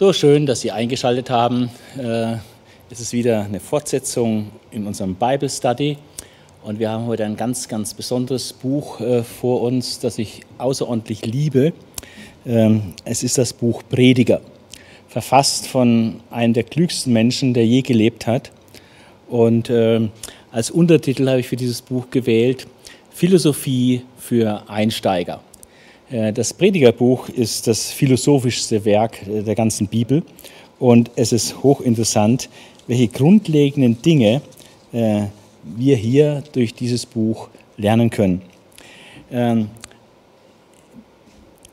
So schön, dass Sie eingeschaltet haben. Äh, es ist wieder eine Fortsetzung in unserem Bible Study und wir haben heute ein ganz, ganz besonderes Buch äh, vor uns, das ich außerordentlich liebe. Ähm, es ist das Buch Prediger, verfasst von einem der klügsten Menschen, der je gelebt hat. Und ähm, als Untertitel habe ich für dieses Buch gewählt Philosophie für Einsteiger. Äh, das Predigerbuch ist das philosophischste Werk äh, der ganzen Bibel und es ist hochinteressant, welche grundlegenden Dinge äh, wir hier durch dieses Buch lernen können. Ähm,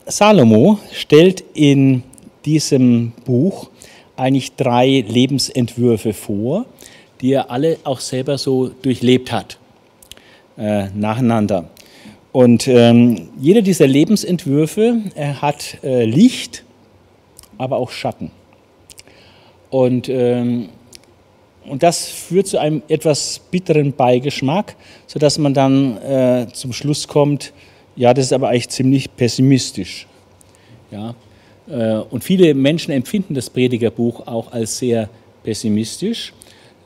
Salomo stellt in diesem Buch eigentlich drei Lebensentwürfe vor, die er alle auch selber so durchlebt hat, nacheinander. Und ähm, jeder dieser Lebensentwürfe hat äh, Licht, aber auch Schatten. Und, ähm, und das führt zu einem etwas bitteren Beigeschmack, sodass man dann äh, zum Schluss kommt, ja, das ist aber eigentlich ziemlich pessimistisch. Ja? Äh, und viele Menschen empfinden das Predigerbuch auch als sehr pessimistisch.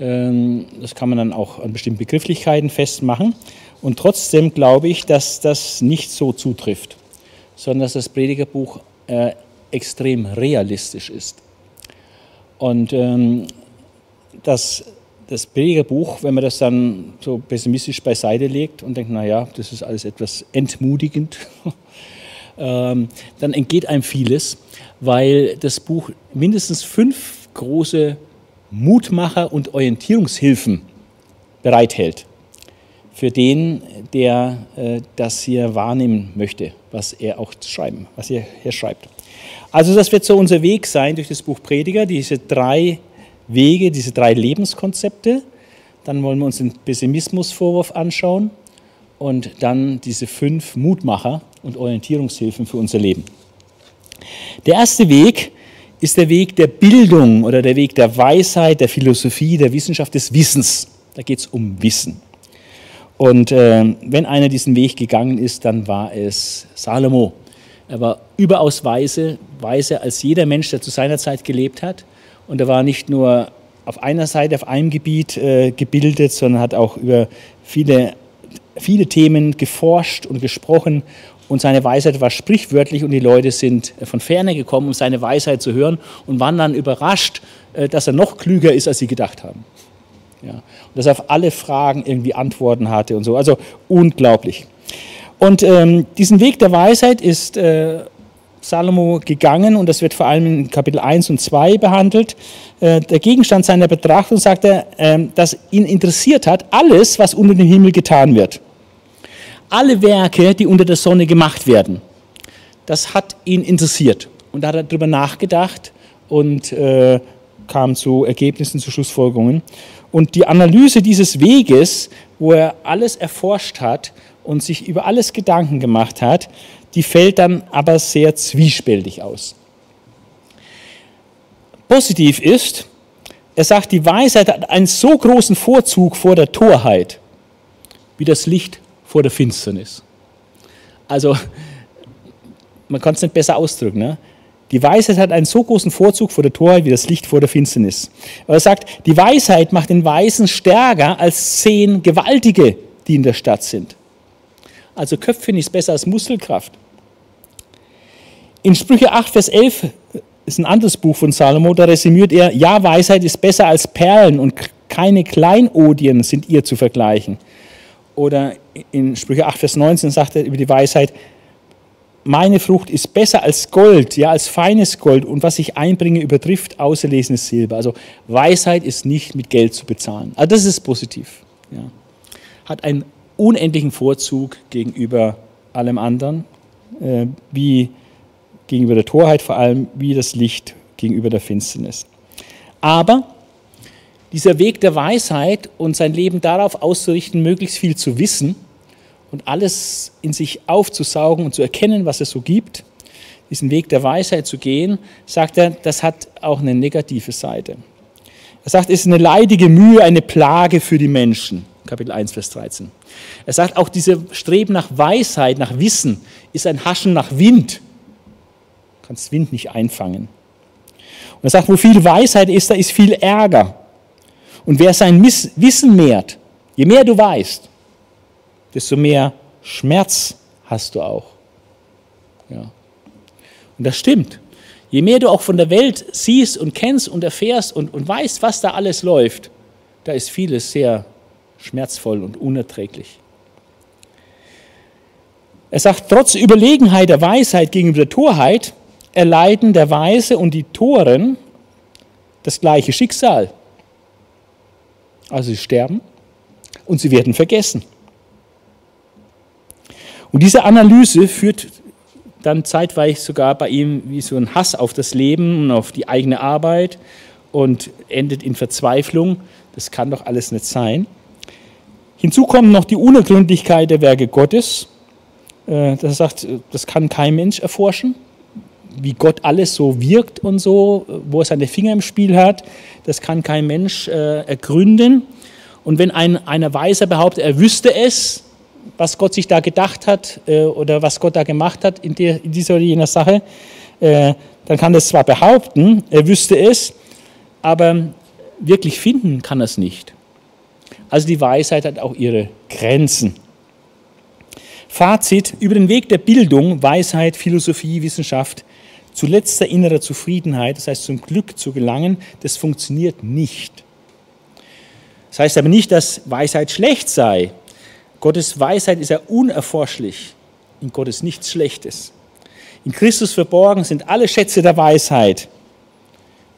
Ähm, das kann man dann auch an bestimmten Begrifflichkeiten festmachen. Und trotzdem glaube ich, dass das nicht so zutrifft, sondern dass das Predigerbuch äh, extrem realistisch ist. Und ähm, das, das Predigerbuch, wenn man das dann so pessimistisch beiseite legt und denkt, naja, das ist alles etwas entmutigend, ähm, dann entgeht einem vieles, weil das Buch mindestens fünf große Mutmacher und Orientierungshilfen bereithält für den, der äh, das hier wahrnehmen möchte, was er auch schreiben, was er hier schreibt. Also das wird so unser Weg sein durch das Buch Prediger, diese drei Wege, diese drei Lebenskonzepte. Dann wollen wir uns den Pessimismusvorwurf anschauen und dann diese fünf Mutmacher und Orientierungshilfen für unser Leben. Der erste Weg ist der Weg der Bildung oder der Weg der Weisheit, der Philosophie, der Wissenschaft des Wissens. Da geht es um Wissen. Und äh, wenn einer diesen Weg gegangen ist, dann war es Salomo. Er war überaus weise, weiser als jeder Mensch, der zu seiner Zeit gelebt hat. Und er war nicht nur auf einer Seite, auf einem Gebiet äh, gebildet, sondern hat auch über viele, viele Themen geforscht und gesprochen. Und seine Weisheit war sprichwörtlich und die Leute sind von ferne gekommen, um seine Weisheit zu hören und waren dann überrascht, äh, dass er noch klüger ist, als sie gedacht haben. Ja. Und dass er auf alle Fragen irgendwie Antworten hatte und so. Also unglaublich. Und ähm, diesen Weg der Weisheit ist äh, Salomo gegangen und das wird vor allem in Kapitel 1 und 2 behandelt. Äh, der Gegenstand seiner Betrachtung sagt er, äh, dass ihn interessiert hat alles, was unter dem Himmel getan wird. Alle Werke, die unter der Sonne gemacht werden, das hat ihn interessiert. Und da hat er darüber nachgedacht und äh, kam zu Ergebnissen, zu Schlussfolgerungen. Und die Analyse dieses Weges, wo er alles erforscht hat und sich über alles Gedanken gemacht hat, die fällt dann aber sehr zwiespältig aus. Positiv ist, er sagt, die Weisheit hat einen so großen Vorzug vor der Torheit, wie das Licht vor der Finsternis. Also, man kann es nicht besser ausdrücken. Ne? Die Weisheit hat einen so großen Vorzug vor der Torheit wie das Licht vor der Finsternis. Aber er sagt, die Weisheit macht den Weisen stärker als zehn Gewaltige, die in der Stadt sind. Also Köpfchen ist besser als Muskelkraft. In Sprüche 8, Vers 11 ist ein anderes Buch von Salomo, da resümiert er, ja, Weisheit ist besser als Perlen und keine Kleinodien sind ihr zu vergleichen. Oder in Sprüche 8, Vers 19 sagt er über die Weisheit, meine Frucht ist besser als Gold, ja, als feines Gold und was ich einbringe, übertrifft auserlesenes Silber. Also Weisheit ist nicht mit Geld zu bezahlen. Also das ist positiv. Ja. Hat einen unendlichen Vorzug gegenüber allem anderen, äh, wie gegenüber der Torheit vor allem, wie das Licht gegenüber der Finsternis. Aber dieser Weg der Weisheit und sein Leben darauf auszurichten, möglichst viel zu wissen, und alles in sich aufzusaugen und zu erkennen, was es so gibt, diesen Weg der Weisheit zu gehen, sagt er, das hat auch eine negative Seite. Er sagt, es ist eine leidige Mühe, eine Plage für die Menschen. Kapitel 1, Vers 13. Er sagt, auch dieses Streben nach Weisheit, nach Wissen, ist ein Haschen nach Wind. Du kannst Wind nicht einfangen. Und er sagt, wo viel Weisheit ist, da ist viel Ärger. Und wer sein Wissen mehrt, je mehr du weißt, desto mehr Schmerz hast du auch. Ja. Und das stimmt. Je mehr du auch von der Welt siehst und kennst und erfährst und, und weißt, was da alles läuft, da ist vieles sehr schmerzvoll und unerträglich. Er sagt, trotz Überlegenheit der Weisheit gegenüber der Torheit erleiden der Weise und die Toren das gleiche Schicksal. Also sie sterben und sie werden vergessen. Und diese Analyse führt dann zeitweilig sogar bei ihm wie so ein Hass auf das Leben und auf die eigene Arbeit und endet in Verzweiflung. Das kann doch alles nicht sein. Hinzu kommt noch die Unergründlichkeit der Werke Gottes. Äh, das sagt, das kann kein Mensch erforschen, wie Gott alles so wirkt und so, wo er seine Finger im Spiel hat. Das kann kein Mensch äh, ergründen. Und wenn ein, einer Weiser behauptet, er wüsste es, was Gott sich da gedacht hat äh, oder was Gott da gemacht hat in, der, in dieser oder jener Sache, äh, dann kann es zwar behaupten, er wüsste es, aber wirklich finden kann er es nicht. Also die Weisheit hat auch ihre Grenzen. Fazit, über den Weg der Bildung, Weisheit, Philosophie, Wissenschaft zu letzter innerer Zufriedenheit, das heißt zum Glück zu gelangen, das funktioniert nicht. Das heißt aber nicht, dass Weisheit schlecht sei. Gottes Weisheit ist ja unerforschlich. In Gott ist nichts Schlechtes. In Christus verborgen sind alle Schätze der Weisheit.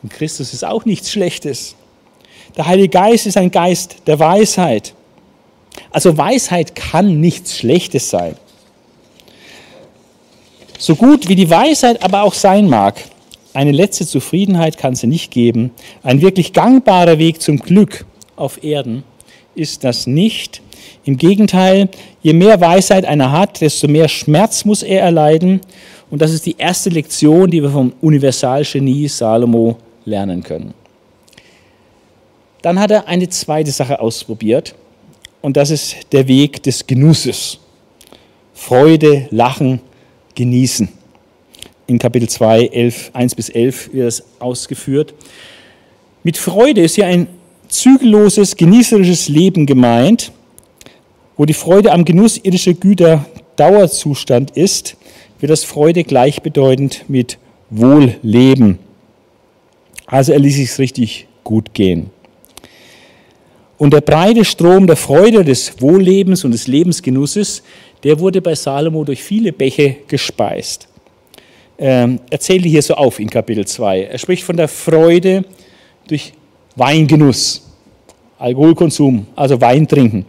In Christus ist auch nichts Schlechtes. Der Heilige Geist ist ein Geist der Weisheit. Also Weisheit kann nichts Schlechtes sein. So gut wie die Weisheit aber auch sein mag, eine letzte Zufriedenheit kann sie nicht geben. Ein wirklich gangbarer Weg zum Glück auf Erden ist das nicht. Im Gegenteil, je mehr Weisheit einer hat, desto mehr Schmerz muss er erleiden. Und das ist die erste Lektion, die wir vom Universalgenie Salomo lernen können. Dann hat er eine zweite Sache ausprobiert und das ist der Weg des Genusses. Freude, Lachen, Genießen. In Kapitel 2, 11, 1 bis 11 wird das ausgeführt. Mit Freude ist hier ein zügelloses, genießerisches Leben gemeint, wo die Freude am Genuss irdischer Güter Dauerzustand ist, wird das Freude gleichbedeutend mit Wohlleben. Also er ließ sich richtig gut gehen. Und der breite Strom der Freude, des Wohllebens und des Lebensgenusses, der wurde bei Salomo durch viele Bäche gespeist. Ähm, er zählt hier so auf in Kapitel 2. Er spricht von der Freude durch Weingenuss, Alkoholkonsum, also Wein trinken.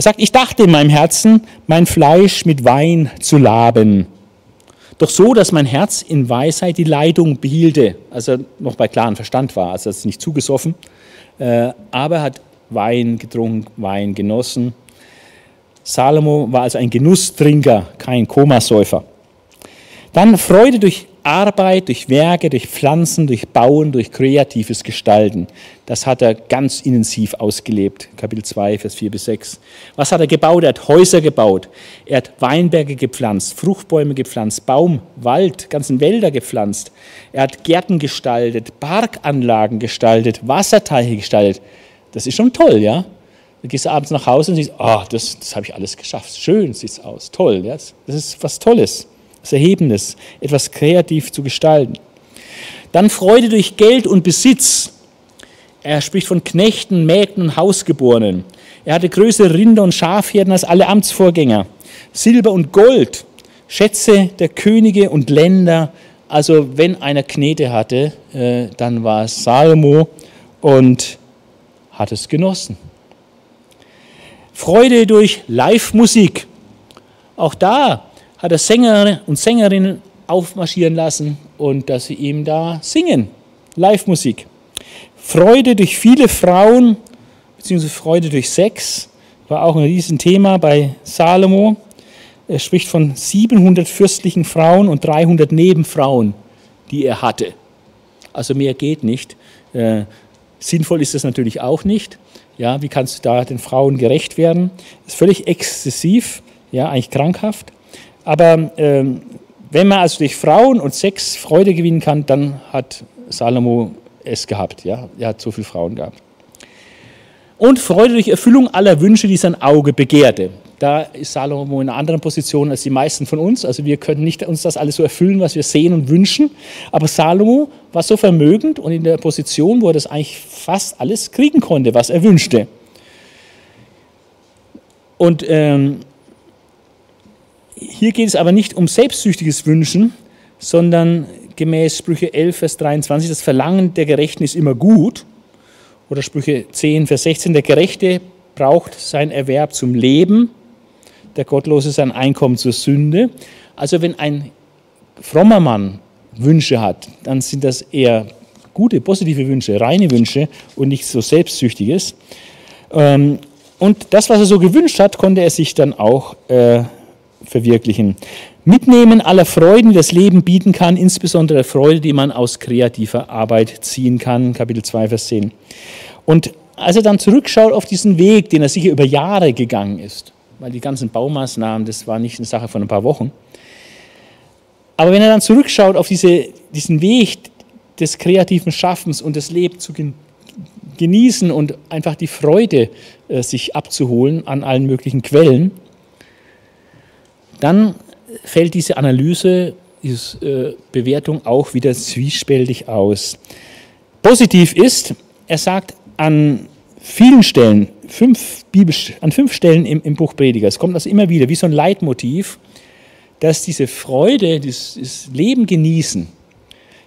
Er sagt, ich dachte in meinem Herzen, mein Fleisch mit Wein zu laben. Doch so, dass mein Herz in Weisheit die Leitung behielte, also noch bei klarem Verstand war, also es nicht zugesoffen, äh, aber er hat Wein getrunken, Wein genossen. Salomo war also ein Genusstrinker, kein Komasäufer. Dann Freude durch Arbeit, durch Werke, durch Pflanzen, durch Bauen, durch kreatives Gestalten. Das hat er ganz intensiv ausgelebt. Kapitel 2, Vers 4 bis 6. Was hat er gebaut? Er hat Häuser gebaut. Er hat Weinberge gepflanzt, Fruchtbäume gepflanzt, Baum, Wald, ganzen Wälder gepflanzt. Er hat Gärten gestaltet, Parkanlagen gestaltet, Wasserteiche gestaltet. Das ist schon toll, ja? Du gehst abends nach Hause und siehst, oh, das, das habe ich alles geschafft. Schön sieht es aus, toll. Ja? Das ist was Tolles, was Erhebendes, etwas kreativ zu gestalten. Dann Freude durch Geld und Besitz. Er spricht von Knechten, Mägden und Hausgeborenen. Er hatte größere Rinder und Schafherden als alle Amtsvorgänger. Silber und Gold, Schätze der Könige und Länder. Also wenn einer Knete hatte, äh, dann war es Salomo und hat es genossen. Freude durch Live-Musik. Auch da hat er Sänger und Sängerinnen aufmarschieren lassen und dass sie ihm da singen. Live-Musik. Freude durch viele Frauen, beziehungsweise Freude durch Sex, war auch ein Riesenthema bei Salomo. Er spricht von 700 fürstlichen Frauen und 300 Nebenfrauen, die er hatte. Also mehr geht nicht. Äh, Sinnvoll ist das natürlich auch nicht. Ja, wie kannst du da den Frauen gerecht werden? Das ist völlig exzessiv, ja, eigentlich krankhaft. Aber ähm, wenn man also durch Frauen und Sex Freude gewinnen kann, dann hat Salomo es gehabt. Ja? Er hat so viele Frauen gehabt. Und Freude durch Erfüllung aller Wünsche, die sein Auge begehrte. Da ist Salomo in einer anderen Position als die meisten von uns. Also wir können nicht uns das alles so erfüllen, was wir sehen und wünschen. Aber Salomo war so vermögend und in der Position, wo er das eigentlich fast alles kriegen konnte, was er wünschte. Und ähm, hier geht es aber nicht um selbstsüchtiges Wünschen, sondern gemäß Sprüche 11, Vers 23, das Verlangen der Gerechten ist immer gut. Oder Sprüche 10, Vers 16, der Gerechte braucht sein Erwerb zum Leben der Gottlose sein Einkommen zur Sünde. Also wenn ein frommer Mann Wünsche hat, dann sind das eher gute, positive Wünsche, reine Wünsche und nicht so selbstsüchtiges. Ähm, und das, was er so gewünscht hat, konnte er sich dann auch äh, verwirklichen. Mitnehmen aller Freuden, die das Leben bieten kann, insbesondere Freude, die man aus kreativer Arbeit ziehen kann. Kapitel 2, Vers 10. Und als er dann zurückschaut auf diesen Weg, den er sicher über Jahre gegangen ist, weil die ganzen Baumaßnahmen, das war nicht eine Sache von ein paar Wochen. Aber wenn er dann zurückschaut auf diese, diesen Weg des kreativen Schaffens und das Leben zu genießen und einfach die Freude äh, sich abzuholen an allen möglichen Quellen, dann fällt diese Analyse, diese äh, Bewertung auch wieder zwiespältig aus. Positiv ist, er sagt an vielen Stellen, fünf Bibelsch an fünf Stellen im, im Buch Prediger, es kommt das immer wieder, wie so ein Leitmotiv, dass diese Freude, dieses Leben genießen,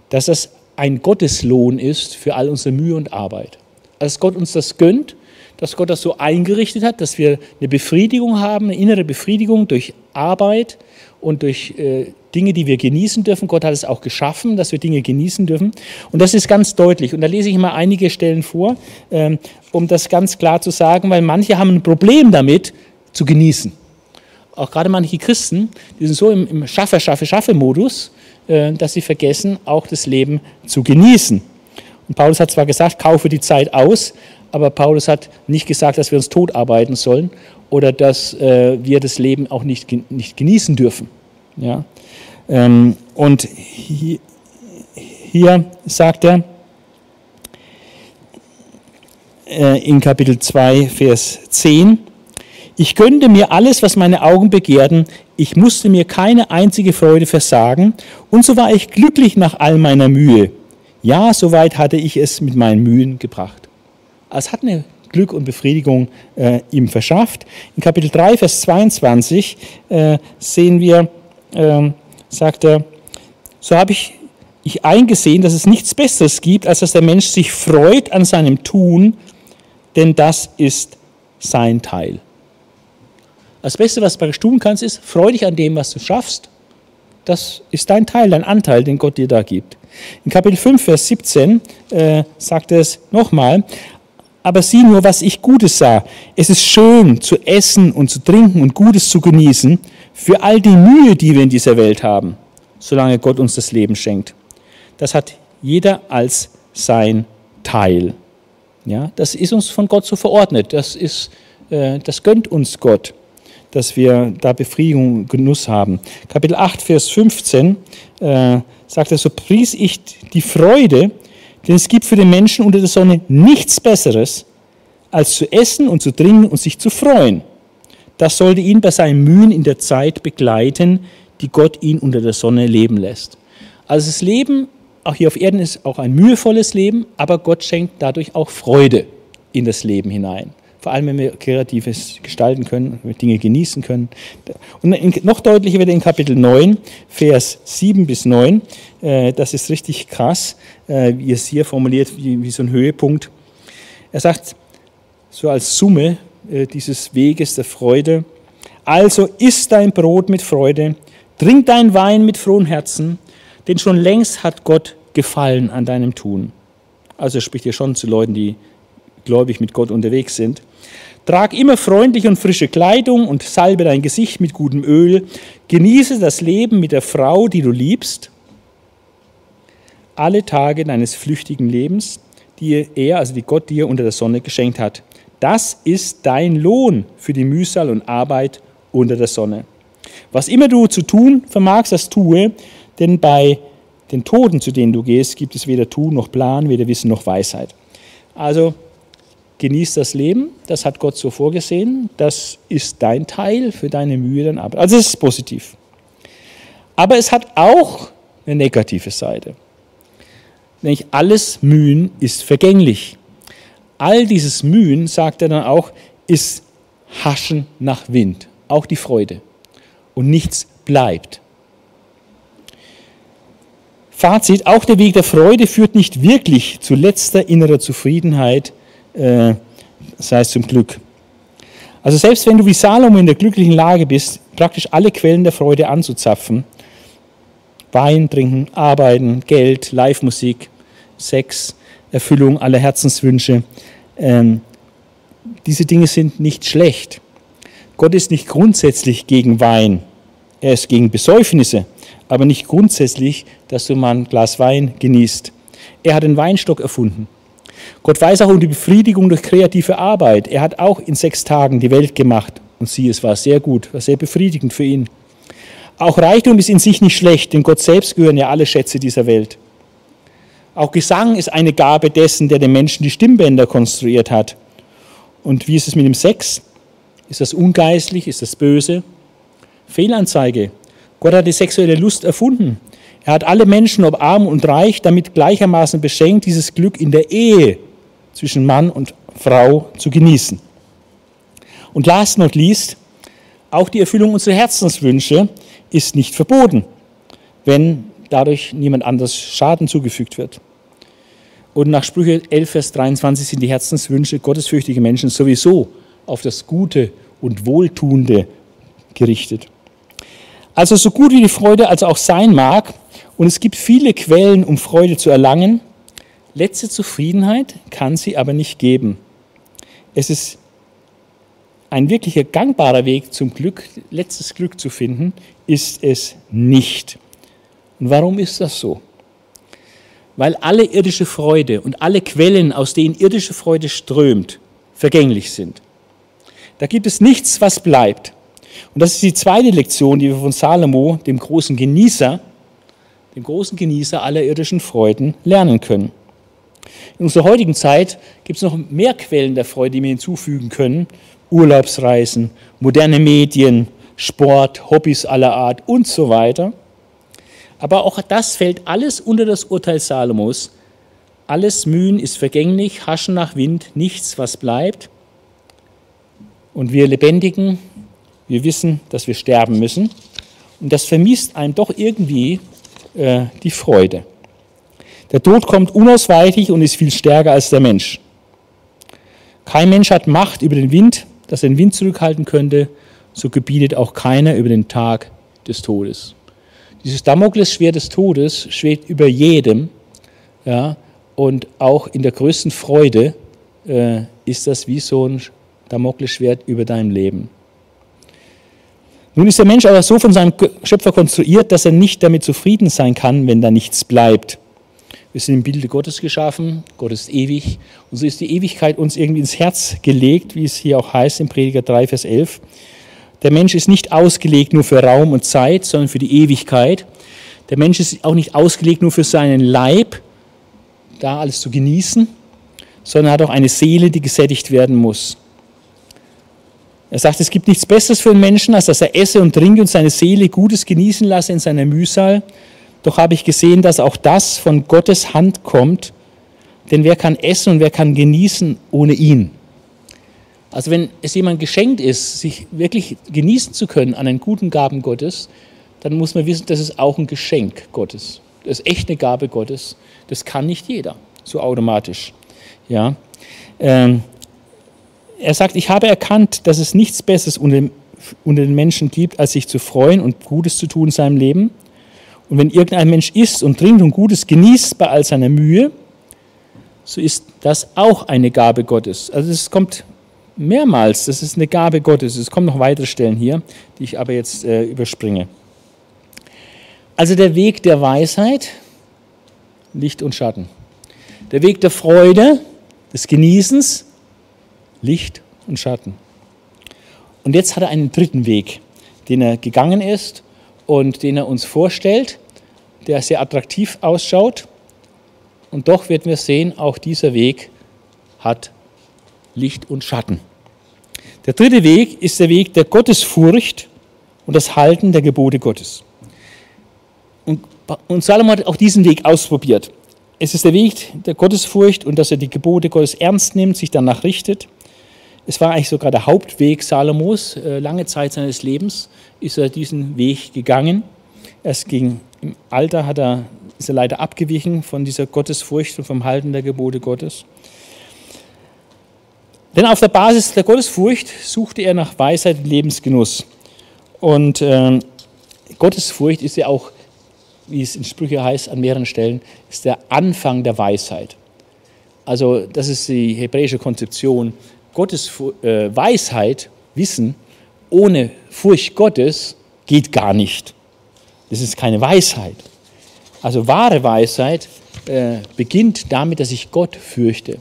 dass das ein Gotteslohn ist für all unsere Mühe und Arbeit. Dass Gott uns das gönnt, dass Gott das so eingerichtet hat, dass wir eine Befriedigung haben, eine innere Befriedigung durch Arbeit und durch äh, Dinge, die wir genießen dürfen. Gott hat es auch geschaffen, dass wir Dinge genießen dürfen. Und das ist ganz deutlich. Und da lese ich mal einige Stellen vor, ähm, um das ganz klar zu sagen, weil manche haben ein Problem damit, zu genießen. Auch gerade manche Christen, die sind so im, im Schaffe, Schaffe, Schaffe-Modus, äh, dass sie vergessen, auch das Leben zu genießen. Und Paulus hat zwar gesagt, kaufe die Zeit aus, aber Paulus hat nicht gesagt, dass wir uns tot arbeiten sollen oder dass äh, wir das Leben auch nicht, nicht genießen dürfen. Ja? Ähm, und hier, hier sagt er äh, in Kapitel 2, Vers 10, ich gönnte mir alles, was meine Augen begehrten, ich musste mir keine einzige Freude versagen, und so war ich glücklich nach all meiner Mühe. Ja, soweit hatte ich es mit meinen Mühen gebracht. Es hat eine Glück und Befriedigung äh, ihm verschafft. In Kapitel 3, Vers 22 äh, sehen wir, äh, sagt er, so habe ich, ich eingesehen, dass es nichts Besseres gibt, als dass der Mensch sich freut an seinem Tun, denn das ist sein Teil. Das Beste, was du tun kannst, ist, freu dich an dem, was du schaffst. Das ist dein Teil, dein Anteil, den Gott dir da gibt. In Kapitel 5, Vers 17 äh, sagt er es nochmal, aber sieh nur, was ich Gutes sah. Es ist schön zu essen und zu trinken und Gutes zu genießen für all die Mühe, die wir in dieser Welt haben, solange Gott uns das Leben schenkt. Das hat jeder als sein Teil. Ja, das ist uns von Gott so verordnet. Das, ist, äh, das gönnt uns Gott, dass wir da Befriedigung, Genuss haben. Kapitel 8, Vers 15 äh, sagt er, so pries ich die Freude, denn es gibt für den Menschen unter der Sonne nichts Besseres, als zu essen und zu trinken und sich zu freuen das sollte ihn bei seinen Mühen in der Zeit begleiten, die Gott ihn unter der Sonne leben lässt. Also das Leben, auch hier auf Erden, ist auch ein mühevolles Leben, aber Gott schenkt dadurch auch Freude in das Leben hinein. Vor allem, wenn wir Kreatives gestalten können, wenn wir Dinge genießen können. Und noch deutlicher wird in Kapitel 9, Vers 7 bis 9. Äh, das ist richtig krass, äh, wie es hier formuliert, wie so ein Höhepunkt. Er sagt, so als Summe äh, dieses Weges der Freude. Also isst dein Brot mit Freude, trink dein Wein mit frohem Herzen, denn schon längst hat Gott gefallen an deinem Tun. Also spricht hier schon zu Leuten, die gläubig mit Gott unterwegs sind. Trag immer freundliche und frische Kleidung und salbe dein Gesicht mit gutem Öl. Genieße das Leben mit der Frau, die du liebst, alle Tage deines flüchtigen Lebens, die er, also die Gott dir unter der Sonne geschenkt hat. Das ist dein Lohn für die Mühsal und Arbeit unter der Sonne. Was immer du zu tun vermagst, das tue, denn bei Den Toten, zu denen du gehst, gibt es weder Tun noch Plan, weder Wissen noch Weisheit. Also genieß das Leben, das hat Gott so vorgesehen, das ist dein Teil für deine Mühe dann ab. Also es ist positiv. Aber es hat auch eine negative Seite. Nämlich alles Mühen ist vergänglich. All dieses Mühen, sagt er dann auch, ist Haschen nach Wind, auch die Freude. Und nichts bleibt. Fazit, auch der Weg der Freude führt nicht wirklich zu letzter innerer Zufriedenheit, äh, sei es zum Glück. Also selbst wenn du wie Salomo in der glücklichen Lage bist, praktisch alle Quellen der Freude anzuzapfen, Wein trinken, arbeiten, Geld, Live-Musik, Sex, Erfüllung aller Herzenswünsche, ähm, diese Dinge sind nicht schlecht. Gott ist nicht grundsätzlich gegen Wein, er ist gegen Besäufnisse, aber nicht grundsätzlich, dass du mal ein Glas Wein genießt. Er hat den Weinstock erfunden. Gott weiß auch um die Befriedigung durch kreative Arbeit. Er hat auch in sechs Tagen die Welt gemacht. Und sie, es war sehr gut, war sehr befriedigend für ihn. Auch Reichtum ist in sich nicht schlecht, denn Gott selbst gehören ja alle Schätze dieser Welt. Auch Gesang ist eine Gabe dessen, der den Menschen die Stimmbänder konstruiert hat. Und wie ist es mit dem Sex? Ist das ungeistlich? Ist das böse? Fehlanzeige. Gott hat die sexuelle Lust erfunden. Er hat alle Menschen, ob arm und reich, damit gleichermaßen beschenkt, dieses Glück in der Ehe zwischen Mann und Frau zu genießen. Und last not least, auch die Erfüllung unserer Herzenswünsche ist nicht verboten, wenn dadurch niemand anders Schaden zugefügt wird. Und nach Sprüche 11, Vers 23 sind die Herzenswünsche gottesfürchtiger Menschen sowieso auf das Gute und Wohltuende gerichtet. Also so gut wie die Freude also auch sein mag, und es gibt viele Quellen, um Freude zu erlangen, letzte Zufriedenheit kann sie aber nicht geben. Es ist ein wirklicher gangbarer Weg zum Glück, letztes Glück zu finden, ist es nicht. Und warum ist das so? Weil alle irdische Freude und alle Quellen, aus denen irdische Freude strömt, vergänglich sind. Da gibt es nichts, was bleibt. Und das ist die zweite Lektion, die wir von Salomo, dem großen Genießer, dem großen Genießer aller irdischen Freuden, lernen können. In unserer heutigen Zeit gibt es noch mehr Quellen der Freude, die wir hinzufügen können. Urlaubsreisen, moderne Medien, Sport, Hobbys aller Art und so weiter. Aber auch das fällt alles unter das Urteil Salomos. Alles Mühen ist vergänglich, Haschen nach Wind, nichts, was bleibt. Und wir Lebendigen, wir wissen, dass wir sterben müssen. Und das vermisst einem doch irgendwie äh, die Freude. Der Tod kommt unausweichlich und ist viel stärker als der Mensch. Kein Mensch hat Macht über den Wind, dass er den Wind zurückhalten könnte, so gebietet auch keiner über den Tag des Todes. Dieses Damoklesschwert des Todes schwebt über jedem, ja, und auch in der größten Freude äh, ist das wie so ein Damoklesschwert über deinem Leben. Nun ist der Mensch aber so von seinem Schöpfer konstruiert, dass er nicht damit zufrieden sein kann, wenn da nichts bleibt. Wir sind im Bilde Gottes geschaffen, Gott ist ewig und so ist die Ewigkeit uns irgendwie ins Herz gelegt, wie es hier auch heißt in Prediger 3, Vers 11. Der Mensch ist nicht ausgelegt nur für Raum und Zeit, sondern für die Ewigkeit. Der Mensch ist auch nicht ausgelegt nur für seinen Leib, da alles zu genießen, sondern hat auch eine Seele, die gesättigt werden muss. Er sagt, es gibt nichts Besseres für einen Menschen, als dass er esse und trinke und seine Seele Gutes genießen lasse in seiner Mühsal. Doch habe ich gesehen, dass auch das von Gottes Hand kommt, denn wer kann essen und wer kann genießen ohne ihn? Also wenn es jemand geschenkt ist, sich wirklich genießen zu können an den guten Gaben Gottes, dann muss man wissen, das ist auch ein Geschenk Gottes. Das ist echt eine Gabe Gottes. Das kann nicht jeder so automatisch. Ja. Ähm, er sagt, ich habe erkannt, dass es nichts Besseres unter, unter den Menschen gibt, als sich zu freuen und Gutes zu tun in seinem Leben. Und wenn irgendein Mensch isst und trinkt und Gutes genießt bei all seiner Mühe, so ist das auch eine Gabe Gottes. Also es kommt mehrmals. Das ist eine Gabe Gottes. Es kommen noch weitere Stellen hier, die ich aber jetzt äh, überspringe. Also der Weg der Weisheit, Licht und Schatten. Der Weg der Freude, des Genießens, Licht und Schatten. Und jetzt hat er einen dritten Weg, den er gegangen ist und den er uns vorstellt, der sehr attraktiv ausschaut. Und doch werden wir sehen, auch dieser Weg hat Licht und Schatten. Der dritte Weg ist der Weg der Gottesfurcht und das Halten der Gebote Gottes. Und, und Salomo hat auch diesen Weg ausprobiert. Es ist der Weg der Gottesfurcht und dass er die Gebote Gottes ernst nimmt, sich danach richtet. Es war eigentlich sogar der Hauptweg Salomos. Äh, lange Zeit seines Lebens ist er diesen Weg gegangen. Erst ging im Alter hat er, ist er leider abgewichen von dieser Gottesfurcht und vom Halten der Gebote Gottes. Denn auf der Basis der Gottesfurcht suchte er nach Weisheit und Lebensgenuss. Und äh, Gottesfurcht ist ja auch, wie es in Sprüche heißt, an mehreren Stellen, ist der Anfang der Weisheit. Also das ist die hebräische Konzeption. Gottes äh, Weisheit, Wissen, ohne Furcht Gottes geht gar nicht. Das ist keine Weisheit. Also wahre Weisheit äh, beginnt damit, dass ich Gott fürchte.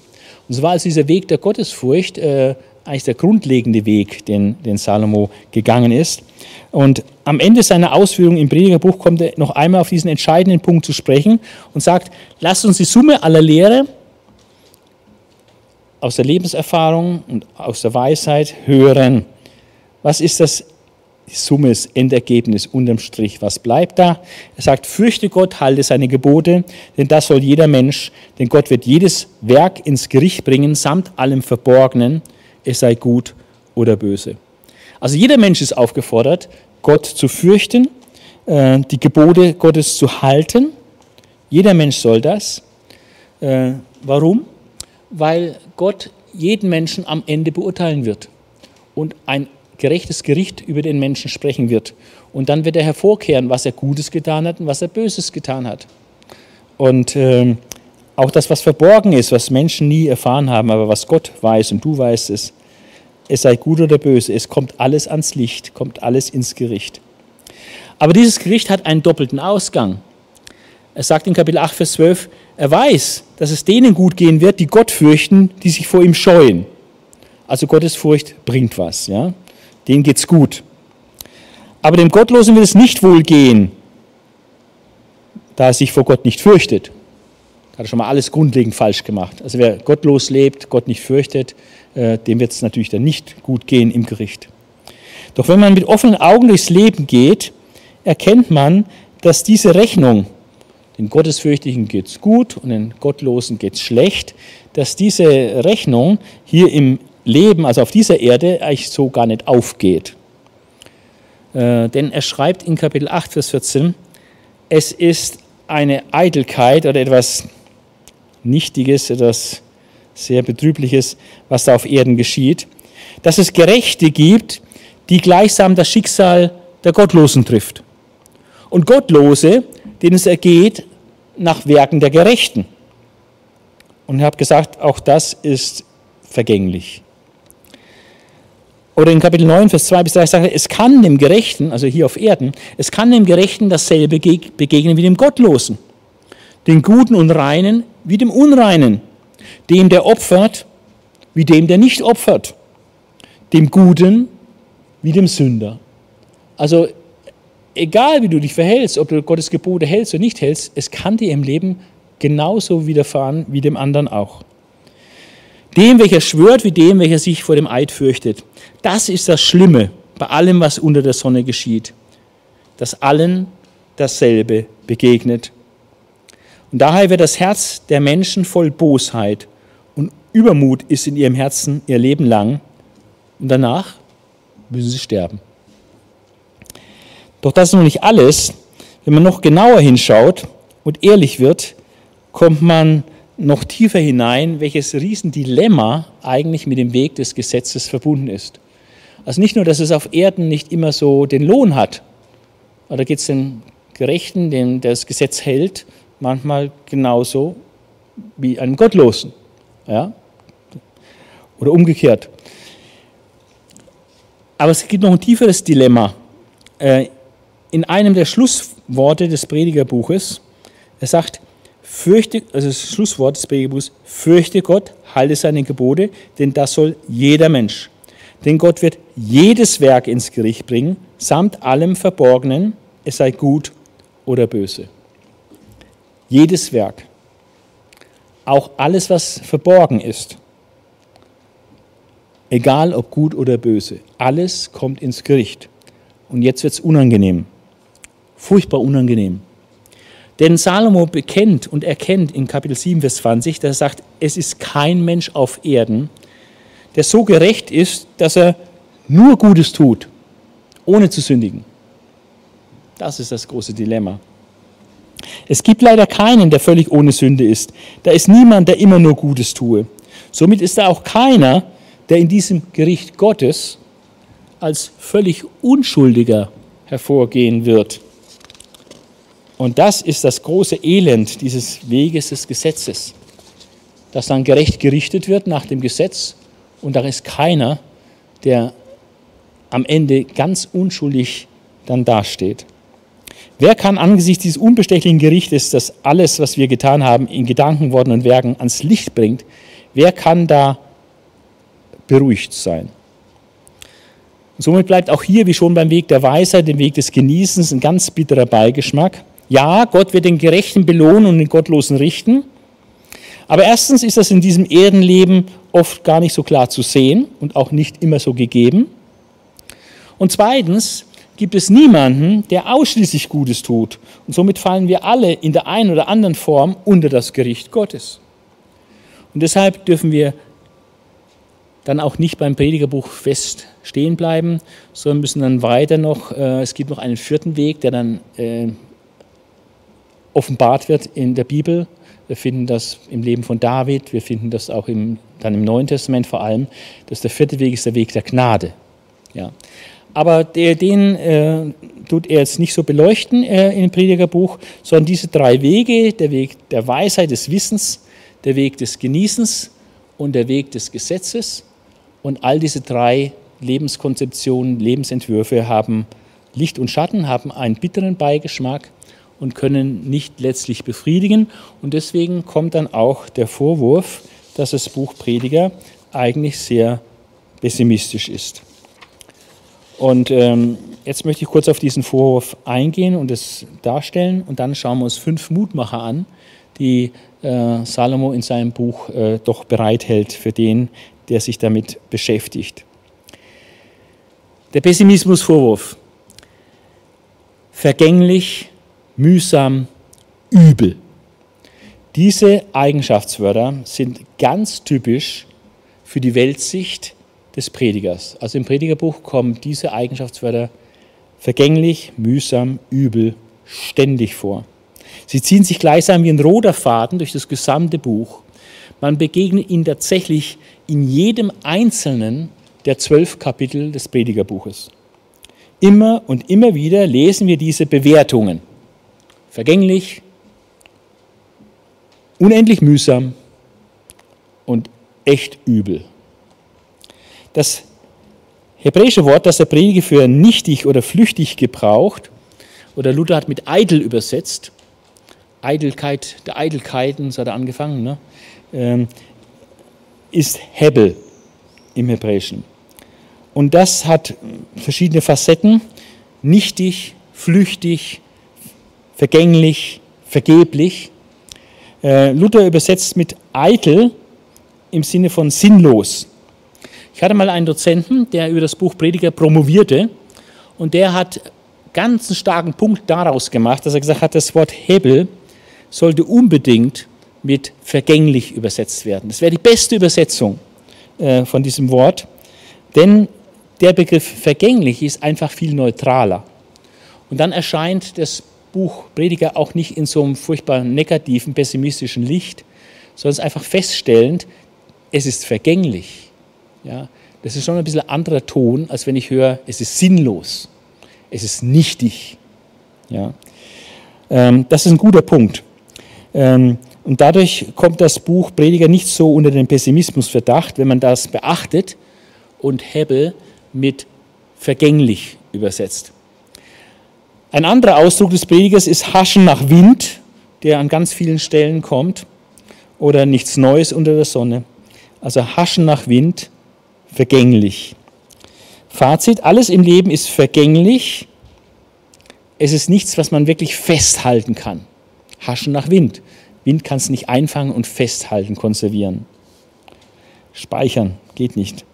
Und so war also dieser Weg der Gottesfurcht äh, eigentlich der grundlegende Weg, den, den Salomo gegangen ist. Und am Ende seiner Ausführungen im Predigerbuch kommt er noch einmal auf diesen entscheidenden Punkt zu sprechen und sagt, lasst uns die Summe aller Lehre aus der Lebenserfahrung und aus der Weisheit hören. Was ist das Summe, das Endergebnis unterm Strich. Was bleibt da? Er sagt, fürchte Gott, halte seine Gebote, denn das soll jeder Mensch, denn Gott wird jedes Werk ins Gericht bringen, samt allem Verborgenen, es sei gut oder böse. Also jeder Mensch ist aufgefordert, Gott zu fürchten, äh, die Gebote Gottes zu halten. Jeder Mensch soll das. Äh, warum? Weil Gott jeden Menschen am Ende beurteilen wird und ein gerechtes Gericht über den Menschen sprechen wird. Und dann wird er hervorkehren, was er Gutes getan hat und was er Böses getan hat. Und äh, auch das, was verborgen ist, was Menschen nie erfahren haben, aber was Gott weiß und du weißt es, es sei gut oder böse, es kommt alles ans Licht, kommt alles ins Gericht. Aber dieses Gericht hat einen doppelten Ausgang. Er sagt in Kapitel 8, Vers 12, er weiß, dass es denen gut gehen wird, die Gott fürchten, die sich vor ihm scheuen. Also Gottes Furcht bringt was. Ja? denen geht's gut. Aber dem Gottlosen will es nicht wohl gehen, da er sich vor Gott nicht fürchtet. Da hat er schon mal alles grundlegend falsch gemacht. Also wer gottlos lebt, Gott nicht fürchtet, äh, dem wird es natürlich dann nicht gut gehen im Gericht. Doch wenn man mit offenen Augen durchs Leben geht, erkennt man, dass diese Rechnung, den Gottesfürchtigen es gut und den Gottlosen geht es schlecht, dass diese Rechnung hier im Leben, also auf dieser Erde, eigentlich so gar nicht aufgeht. Äh, denn er schreibt in Kapitel 8, Vers 14, es ist eine Eitelkeit oder etwas Nichtiges, etwas sehr Betrübliches, was da auf Erden geschieht, dass es Gerechte gibt, die gleichsam das Schicksal der Gottlosen trifft. Und Gottlose, denen es ergeht nach Werken der Gerechten. Und ich habe gesagt, auch das ist vergänglich. Oder in Kapitel 9, Vers 2 bis 3 sagt er, es kann dem Gerechten, also hier auf Erden, es kann dem Gerechten dasselbe begegnen wie dem Gottlosen. Den Guten und Reinen wie dem Unreinen. Dem, der opfert, wie dem, der nicht opfert. Dem Guten wie dem Sünder. Also egal wie du dich verhältst, ob du Gottes Gebote hältst oder nicht hältst, es kann dir im Leben genauso widerfahren wie dem anderen auch. Dem, welcher schwört, wie dem, welcher sich vor dem Eid fürchtet. Das ist das Schlimme bei allem, was unter der Sonne geschieht, dass allen dasselbe begegnet. Und daher wird das Herz der Menschen voll Bosheit und Übermut ist in ihrem Herzen ihr Leben lang und danach müssen sie sterben. Doch das ist noch nicht alles. Wenn man noch genauer hinschaut und ehrlich wird, kommt man noch tiefer hinein, welches Riesendilemma eigentlich mit dem Weg des Gesetzes verbunden ist. Also nicht nur, dass es auf Erden nicht immer so den Lohn hat, aber da geht es den Gerechten, dem das Gesetz hält, manchmal genauso wie einem Gottlosen. Ja? Oder umgekehrt. Aber es gibt noch ein tieferes Dilemma. In einem der Schlussworte des Predigerbuches, er sagt, fürchte, also das Schlusswort des Predigerbuchs, fürchte Gott, halte seine Gebote, denn das soll jeder Mensch. Denn Gott wird jedes Werk ins Gericht bringen, samt allem Verborgenen, es sei gut oder böse. jedes Werk, auch alles, was verborgen ist, egal ob gut oder böse, alles kommt ins Gericht. Und jetzt wird es unangenehm, furchtbar unangenehm. Denn Salomo bekennt und erkennt in Kapitel 7, Vers 20, dass er sagt, es ist kein Mensch auf Erden, der so gerecht ist, dass er nur Gutes tut, ohne zu sündigen. Das ist das große Dilemma. Es gibt leider keinen, der völlig ohne Sünde ist. Da ist niemand, der immer nur Gutes tue. Somit ist da auch keiner, der in diesem Gericht Gottes als völlig Unschuldiger hervorgehen wird. Und das ist das große Elend dieses Weges des Gesetzes, dass dann gerecht gerichtet wird nach dem Gesetz und da ist keiner, der am Ende ganz unschuldig dann dasteht. Wer kann angesichts dieses unbestechlichen Gerichtes, das alles, was wir getan haben, in Gedanken, Worten und Werken ans Licht bringt, wer kann da beruhigt sein? Und somit bleibt auch hier, wie schon beim Weg der Weisheit, dem Weg des Genießens, ein ganz bitterer Beigeschmack. Ja, Gott wird den Gerechten belohnen und den Gottlosen richten. Aber erstens ist das in diesem Erdenleben oft gar nicht so klar zu sehen und auch nicht immer so gegeben. Und zweitens gibt es niemanden, der ausschließlich Gutes tut. Und somit fallen wir alle in der einen oder anderen Form unter das Gericht Gottes. Und deshalb dürfen wir dann auch nicht beim Predigerbuch fest stehen bleiben, sondern müssen dann weiter noch, äh, es gibt noch einen vierten Weg, der dann äh, offenbart wird in der Bibel. Wir finden das im Leben von David, wir finden das auch im, dann im Neuen Testament vor allem, dass der vierte Weg ist der Weg der Gnade. Ja. Aber der, den äh, tut er jetzt nicht so beleuchten äh, im Predigerbuch, sondern diese drei Wege, der Weg der Weisheit, des Wissens, der Weg des Genießens und der Weg des Gesetzes. Und all diese drei Lebenskonzeptionen, Lebensentwürfe haben Licht und Schatten, haben einen bitteren Beigeschmack und können nicht letztlich befriedigen. Und deswegen kommt dann auch der Vorwurf, dass das Buch Prediger eigentlich sehr pessimistisch ist. Und ähm, jetzt möchte ich kurz auf diesen Vorwurf eingehen und es darstellen und dann schauen wir uns fünf Mutmacher an, die äh, Salomo in seinem Buch äh, doch bereithält für den, der sich damit beschäftigt. Der Pessimismusvorwurf. Vergänglich, mühsam, übel. Diese Eigenschaftswörter sind ganz typisch für die Weltsicht des Predigers. Also im Predigerbuch kommen diese Eigenschaftswörter vergänglich, mühsam, übel ständig vor. Sie ziehen sich gleichsam wie ein roter Faden durch das gesamte Buch. Man begegnet ihnen tatsächlich in jedem einzelnen der zwölf Kapitel des Predigerbuches. Immer und immer wieder lesen wir diese Bewertungen vergänglich, unendlich mühsam und echt übel. Das hebräische Wort, das der Prediger für nichtig oder flüchtig gebraucht, oder Luther hat mit eitel übersetzt, Eitelkeit der Eitelkeiten, so hat er angefangen, ne? Ähm, ist Hebel im Hebräischen. Und das hat verschiedene Facetten, nichtig, flüchtig, vergänglich, vergeblich. Äh, Luther übersetzt mit eitel im Sinne von sinnlos. Ich hatte mal einen Dozenten, der über das Buch Prediger promovierte und der hat ganz einen starken Punkt daraus gemacht, dass er gesagt hat, das Wort Hebel sollte unbedingt mit vergänglich übersetzt werden. Das wäre die beste Übersetzung äh, von diesem Wort, denn der Begriff vergänglich ist einfach viel neutraler. Und dann erscheint das Buch Prediger auch nicht in so einem furchtbar negativen, pessimistischen Licht, sondern einfach feststellend, es ist vergänglich. Ja, das ist schon ein bisschen anderer Ton, als wenn ich höre, es ist sinnlos, es ist nichtig. Ja, ähm, das ist ein guter Punkt. Ähm, und dadurch kommt das Buch Prediger nicht so unter den Pessimismusverdacht, wenn man das beachtet und Hebel mit vergänglich übersetzt. Ein anderer Ausdruck des Predigers ist Haschen nach Wind, der an ganz vielen Stellen kommt, oder nichts Neues unter der Sonne. Also Haschen nach Wind, vergänglich. Fazit, alles im Leben ist vergänglich. Es ist nichts, was man wirklich festhalten kann. Haschen nach Wind. Wind kannst du nicht einfangen und festhalten, konservieren. Speichern geht nicht.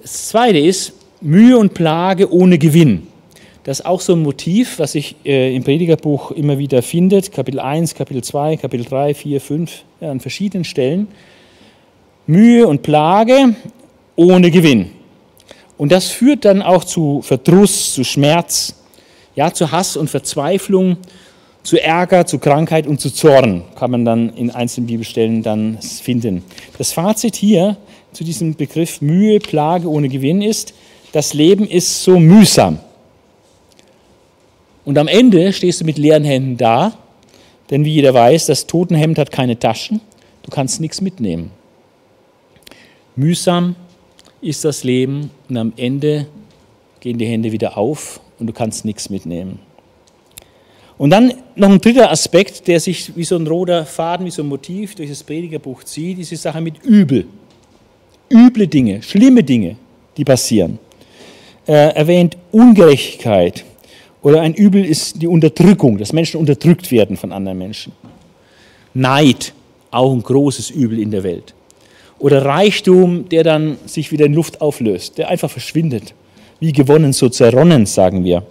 Das zweite ist Mühe und Plage ohne Gewinn. Das ist auch so ein Motiv, was sich äh, im Predigerbuch immer wieder findet. Kapitel 1, Kapitel 2, Kapitel 3, 4, 5, ja, an verschiedenen Stellen. Mühe und Plage ohne Gewinn. Und das führt dann auch zu Verdruss, zu Schmerz, ja, zu Hass und Verzweiflung, zu Ärger, zu Krankheit und zu Zorn, kann man dann in einzelnen Bibelstellen dann finden. Das Fazit hier zu diesem Begriff Mühe, Plage ohne Gewinn ist, das Leben ist so mühsam. Und am Ende stehst du mit leeren Händen da, denn wie jeder weiß, das Totenhemd hat keine Taschen, du kannst nichts mitnehmen. Mühsam ist das Leben und am Ende gehen die Hände wieder auf und du kannst nichts mitnehmen. Und dann noch ein dritter Aspekt, der sich wie so ein roter Faden, wie so ein Motiv durch das Predigerbuch zieht, ist die Sache mit Übel. Üble Dinge, schlimme Dinge, die passieren. Er erwähnt Ungerechtigkeit oder ein Übel ist die Unterdrückung, dass Menschen unterdrückt werden von anderen Menschen. Neid, auch ein großes Übel in der Welt. Oder Reichtum, der dann sich wieder in Luft auflöst, der einfach verschwindet. Wie gewonnen, so zerronnen, sagen wir.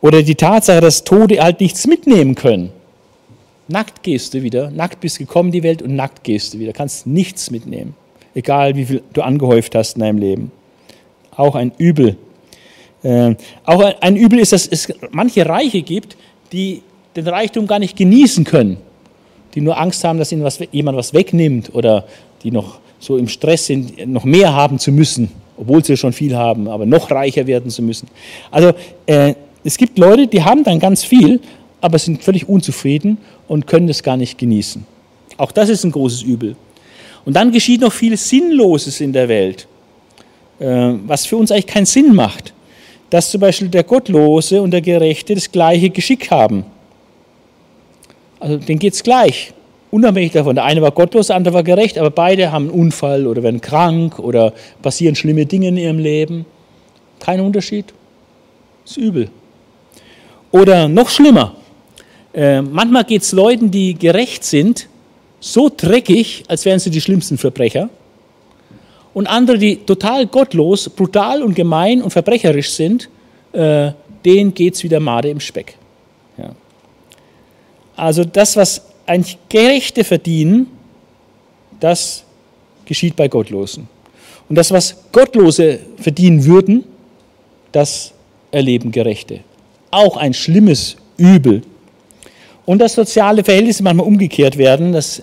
Oder die Tatsache, dass Tode halt nichts mitnehmen können. Nackt gehst du wieder, nackt bist gekommen die Welt und nackt gehst du wieder, kannst nichts mitnehmen. Egal wie viel du angehäuft hast in deinem Leben. Auch ein Übel. Äh, auch ein Übel ist, dass es manche Reiche gibt, die den Reichtum gar nicht genießen können. Die nur Angst haben, dass ihnen was, jemand was wegnimmt oder die noch so im Stress sind, noch mehr haben zu müssen, obwohl sie schon viel haben, aber noch reicher werden zu müssen. Also äh, es gibt Leute, die haben dann ganz viel, aber sind völlig unzufrieden und können das gar nicht genießen. Auch das ist ein großes Übel. Und dann geschieht noch viel Sinnloses in der Welt, äh, was für uns eigentlich keinen Sinn macht. Dass zum Beispiel der Gottlose und der Gerechte das gleiche Geschick haben. Also denen geht es gleich, unabhängig davon. Der eine war gottlos, der andere war gerecht, aber beide haben einen Unfall oder werden krank oder passieren schlimme Dinge in ihrem Leben. Kein Unterschied. Ist übel. Oder noch schlimmer, äh, manchmal geht es Leuten, die gerecht sind, so dreckig, als wären sie die schlimmsten Verbrecher. Und andere, die total gottlos, brutal und gemein und verbrecherisch sind, äh, denen geht es wieder Made im Speck. Ja. Also das, was eigentlich Gerechte verdienen, das geschieht bei Gottlosen. Und das, was Gottlose verdienen würden, das erleben Gerechte auch ein schlimmes Übel. Und dass soziale Verhältnisse manchmal umgekehrt werden, dass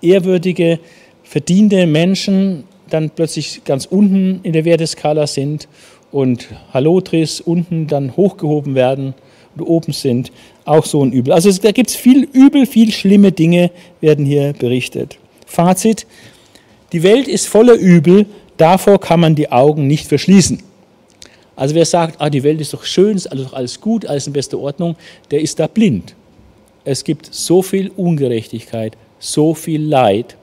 ehrwürdige, verdiente Menschen dann plötzlich ganz unten in der Werteskala sind und Halotris unten dann hochgehoben werden und oben sind, auch so ein Übel. Also da gibt es viel Übel, viel schlimme Dinge werden hier berichtet. Fazit, die Welt ist voller Übel, davor kann man die Augen nicht verschließen. Also wer sagt, ah, die Welt ist doch schön, ist alles, alles gut, alles in bester Ordnung, der ist da blind. Es gibt so viel Ungerechtigkeit, so viel Leid.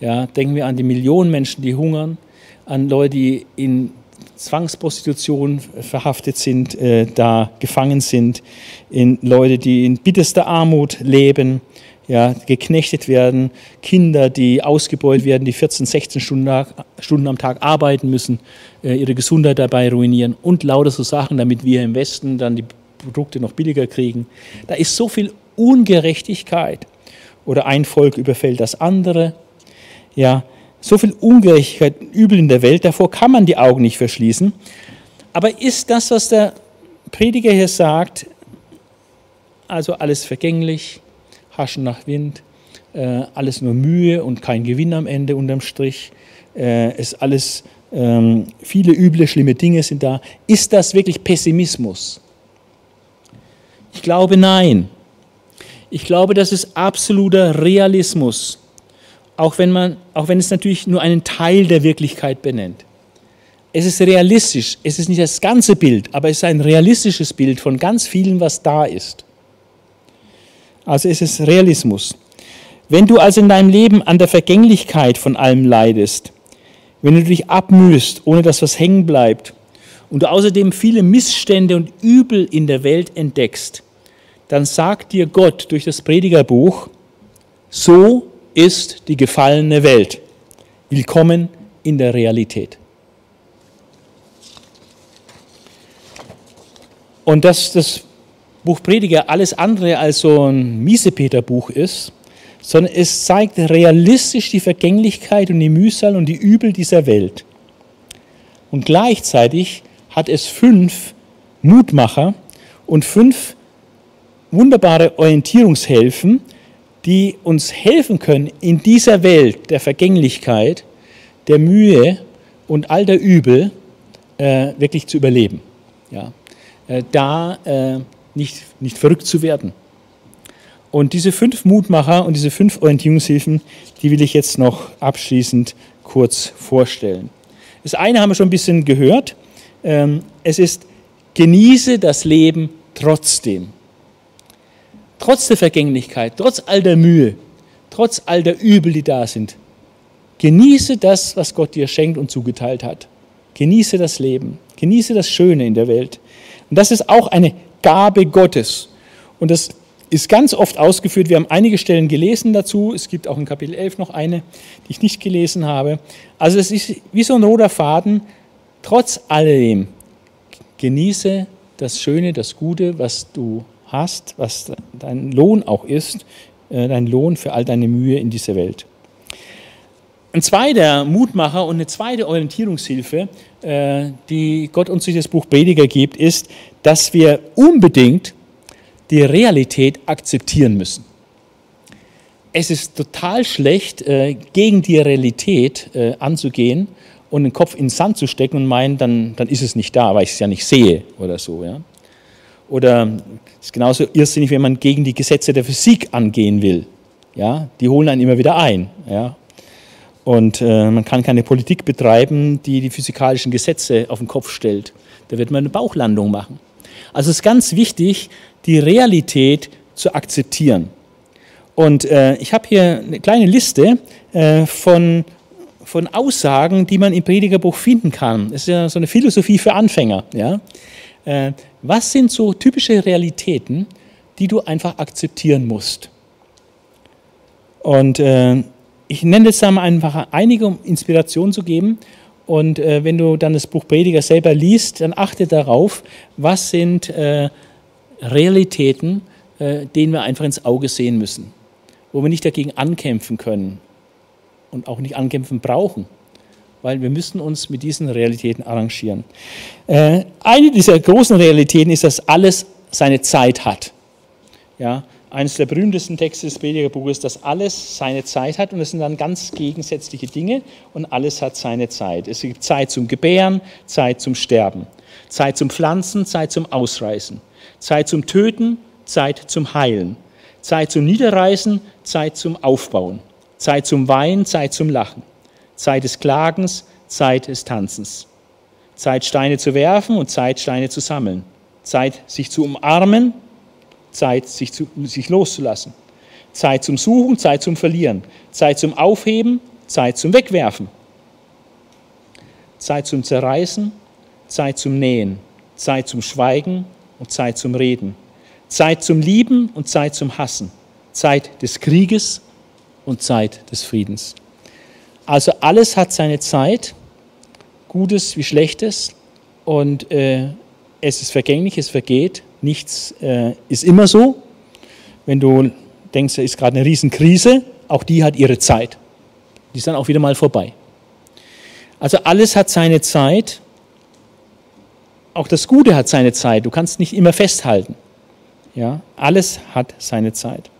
Ja, denken wir an die Millionen Menschen, die hungern, an Leute, die in Zwangsprostitution verhaftet sind, äh, da gefangen sind, in Leute, die in bitterster Armut leben, ja, geknechtet werden, Kinder, die ausgebeutet werden, die 14, 16 Stunden, Stunden am Tag arbeiten müssen, äh, ihre Gesundheit dabei ruinieren und lauter so Sachen, damit wir im Westen dann die Produkte noch billiger kriegen. Da ist so viel Ungerechtigkeit. Oder ein Volk überfällt das andere. Ja, so viel Ungerechtigkeit, Übel in der Welt, davor kann man die Augen nicht verschließen. Aber ist das, was der Prediger hier sagt, also alles vergänglich, haschen nach Wind, äh, alles nur Mühe und kein Gewinn am Ende unterm Strich, äh, ist alles, ähm, viele üble, schlimme Dinge sind da. Ist das wirklich Pessimismus? Ich glaube nein. Ich glaube, das ist absoluter Realismus, auch wenn, man, auch wenn es natürlich nur einen Teil der Wirklichkeit benennt. Es ist realistisch, es ist nicht das ganze Bild, aber es ist ein realistisches Bild von ganz vielen, was da ist. Also es ist Realismus. Wenn du also in deinem Leben an der Vergänglichkeit von allem leidest, wenn du dich abmühst, ohne dass was hängen bleibt, und du außerdem viele Missstände und Übel in der Welt entdeckst, dann sagt dir Gott durch das Predigerbuch, so ist die gefallene Welt. Willkommen in der Realität. Und dass das Buch Prediger alles andere als so ein Miesepeter-Buch ist, sondern es zeigt realistisch die Vergänglichkeit und die Mühsal und die Übel dieser Welt. Und gleichzeitig hat es fünf Mutmacher und fünf wunderbare Orientierungshilfen, die uns helfen können, in dieser Welt der Vergänglichkeit, der Mühe und all der Übel äh, wirklich zu überleben. Ja. Äh, da äh, nicht, nicht verrückt zu werden. Und diese fünf Mutmacher und diese fünf Orientierungshilfen, die will ich jetzt noch abschließend kurz vorstellen. Das eine haben wir schon ein bisschen gehört. Ähm, es ist, genieße das Leben trotzdem. Trotz der Vergänglichkeit, trotz all der Mühe, trotz all der Übel, die da sind. Genieße das, was Gott dir schenkt und zugeteilt hat. Genieße das Leben. Genieße das Schöne in der Welt. Und das ist auch eine Gabe Gottes. Und das ist ganz oft ausgeführt. Wir haben einige Stellen gelesen dazu. Es gibt auch in Kapitel 11 noch eine, die ich nicht gelesen habe. Also es ist wie so ein roter Faden. Trotz alledem genieße das Schöne, das Gute, was du hast, was dein Lohn auch ist, äh, dein Lohn für all deine Mühe in dieser Welt. Ein zweiter Mutmacher und eine zweite Orientierungshilfe, äh, die Gott uns durch das Buch Prediger gibt, ist, dass wir unbedingt die Realität akzeptieren müssen. Es ist total schlecht, äh, gegen die Realität anzugehen und den Kopf in den Sand zu stecken und meinen, dann, dann ist es nicht da, weil ich es ja nicht sehe oder so. Ja? Oder es ist genauso irrsinnig, wenn man gegen die Gesetze der Physik angehen will. Ja? Die holen einen immer wieder ein. Ja? Und äh, man kann keine Politik betreiben, die die physikalischen Gesetze auf den Kopf stellt. Da wird man eine Bauchlandung machen. Also es ist ganz wichtig, die Realität zu akzeptieren. Und äh, ich habe hier eine kleine Liste äh, von, von Aussagen, die man im Predigerbuch finden kann. Das ist ja so eine Philosophie für Anfänger. Ja? Was sind so typische Realitäten, die du einfach akzeptieren musst? Und äh, ich nenne jetzt mal einfach einige, um Inspiration zu geben. Und äh, wenn du dann das Buch Prediger selber liest, dann achte darauf, was sind äh, Realitäten, äh, denen wir einfach ins Auge sehen müssen, wo wir nicht dagegen ankämpfen können und auch nicht ankämpfen brauchen, weil wir müssen uns mit diesen Realitäten arrangieren. Äh, eine dieser großen Realitäten ist, dass alles seine Zeit hat. Ja, eines der berühmtesten Texte des Predigerbuches, dass alles seine Zeit hat und es sind dann ganz gegensätzliche Dinge und alles hat seine Zeit. Es gibt Zeit zum Gebären, Zeit zum Sterben, Zeit zum Pflanzen, Zeit zum Ausreißen, Zeit zum Töten, Zeit zum Heilen, Zeit zum Niederreißen, Zeit zum Aufbauen, Zeit zum Weinen, Zeit zum Lachen, Zeit des Klagens, Zeit des Tanzens, Zeit Steine zu werfen und Zeit Steine zu sammeln, Zeit sich zu umarmen Zeit, sich, zu, sich loszulassen. Zeit zum Suchen, Zeit zum Verlieren. Zeit zum Aufheben, Zeit zum Wegwerfen. Zeit zum Zerreißen, Zeit zum Nähen. Zeit zum Schweigen und Zeit zum Reden. Zeit zum Lieben und Zeit zum Hassen. Zeit des Krieges und Zeit des Friedens. Also alles hat seine Zeit, Gutes wie Schlechtes, und äh, es ist vergänglich, es vergeht, nichts äh, ist immer so. Wenn du denkst, da ist gerade eine Riesenkrise, auch die hat ihre Zeit. Die ist dann auch wieder mal vorbei. Also alles hat seine Zeit. Auch das Gute hat seine Zeit. Du kannst nicht immer festhalten. Ja, alles hat seine Zeit.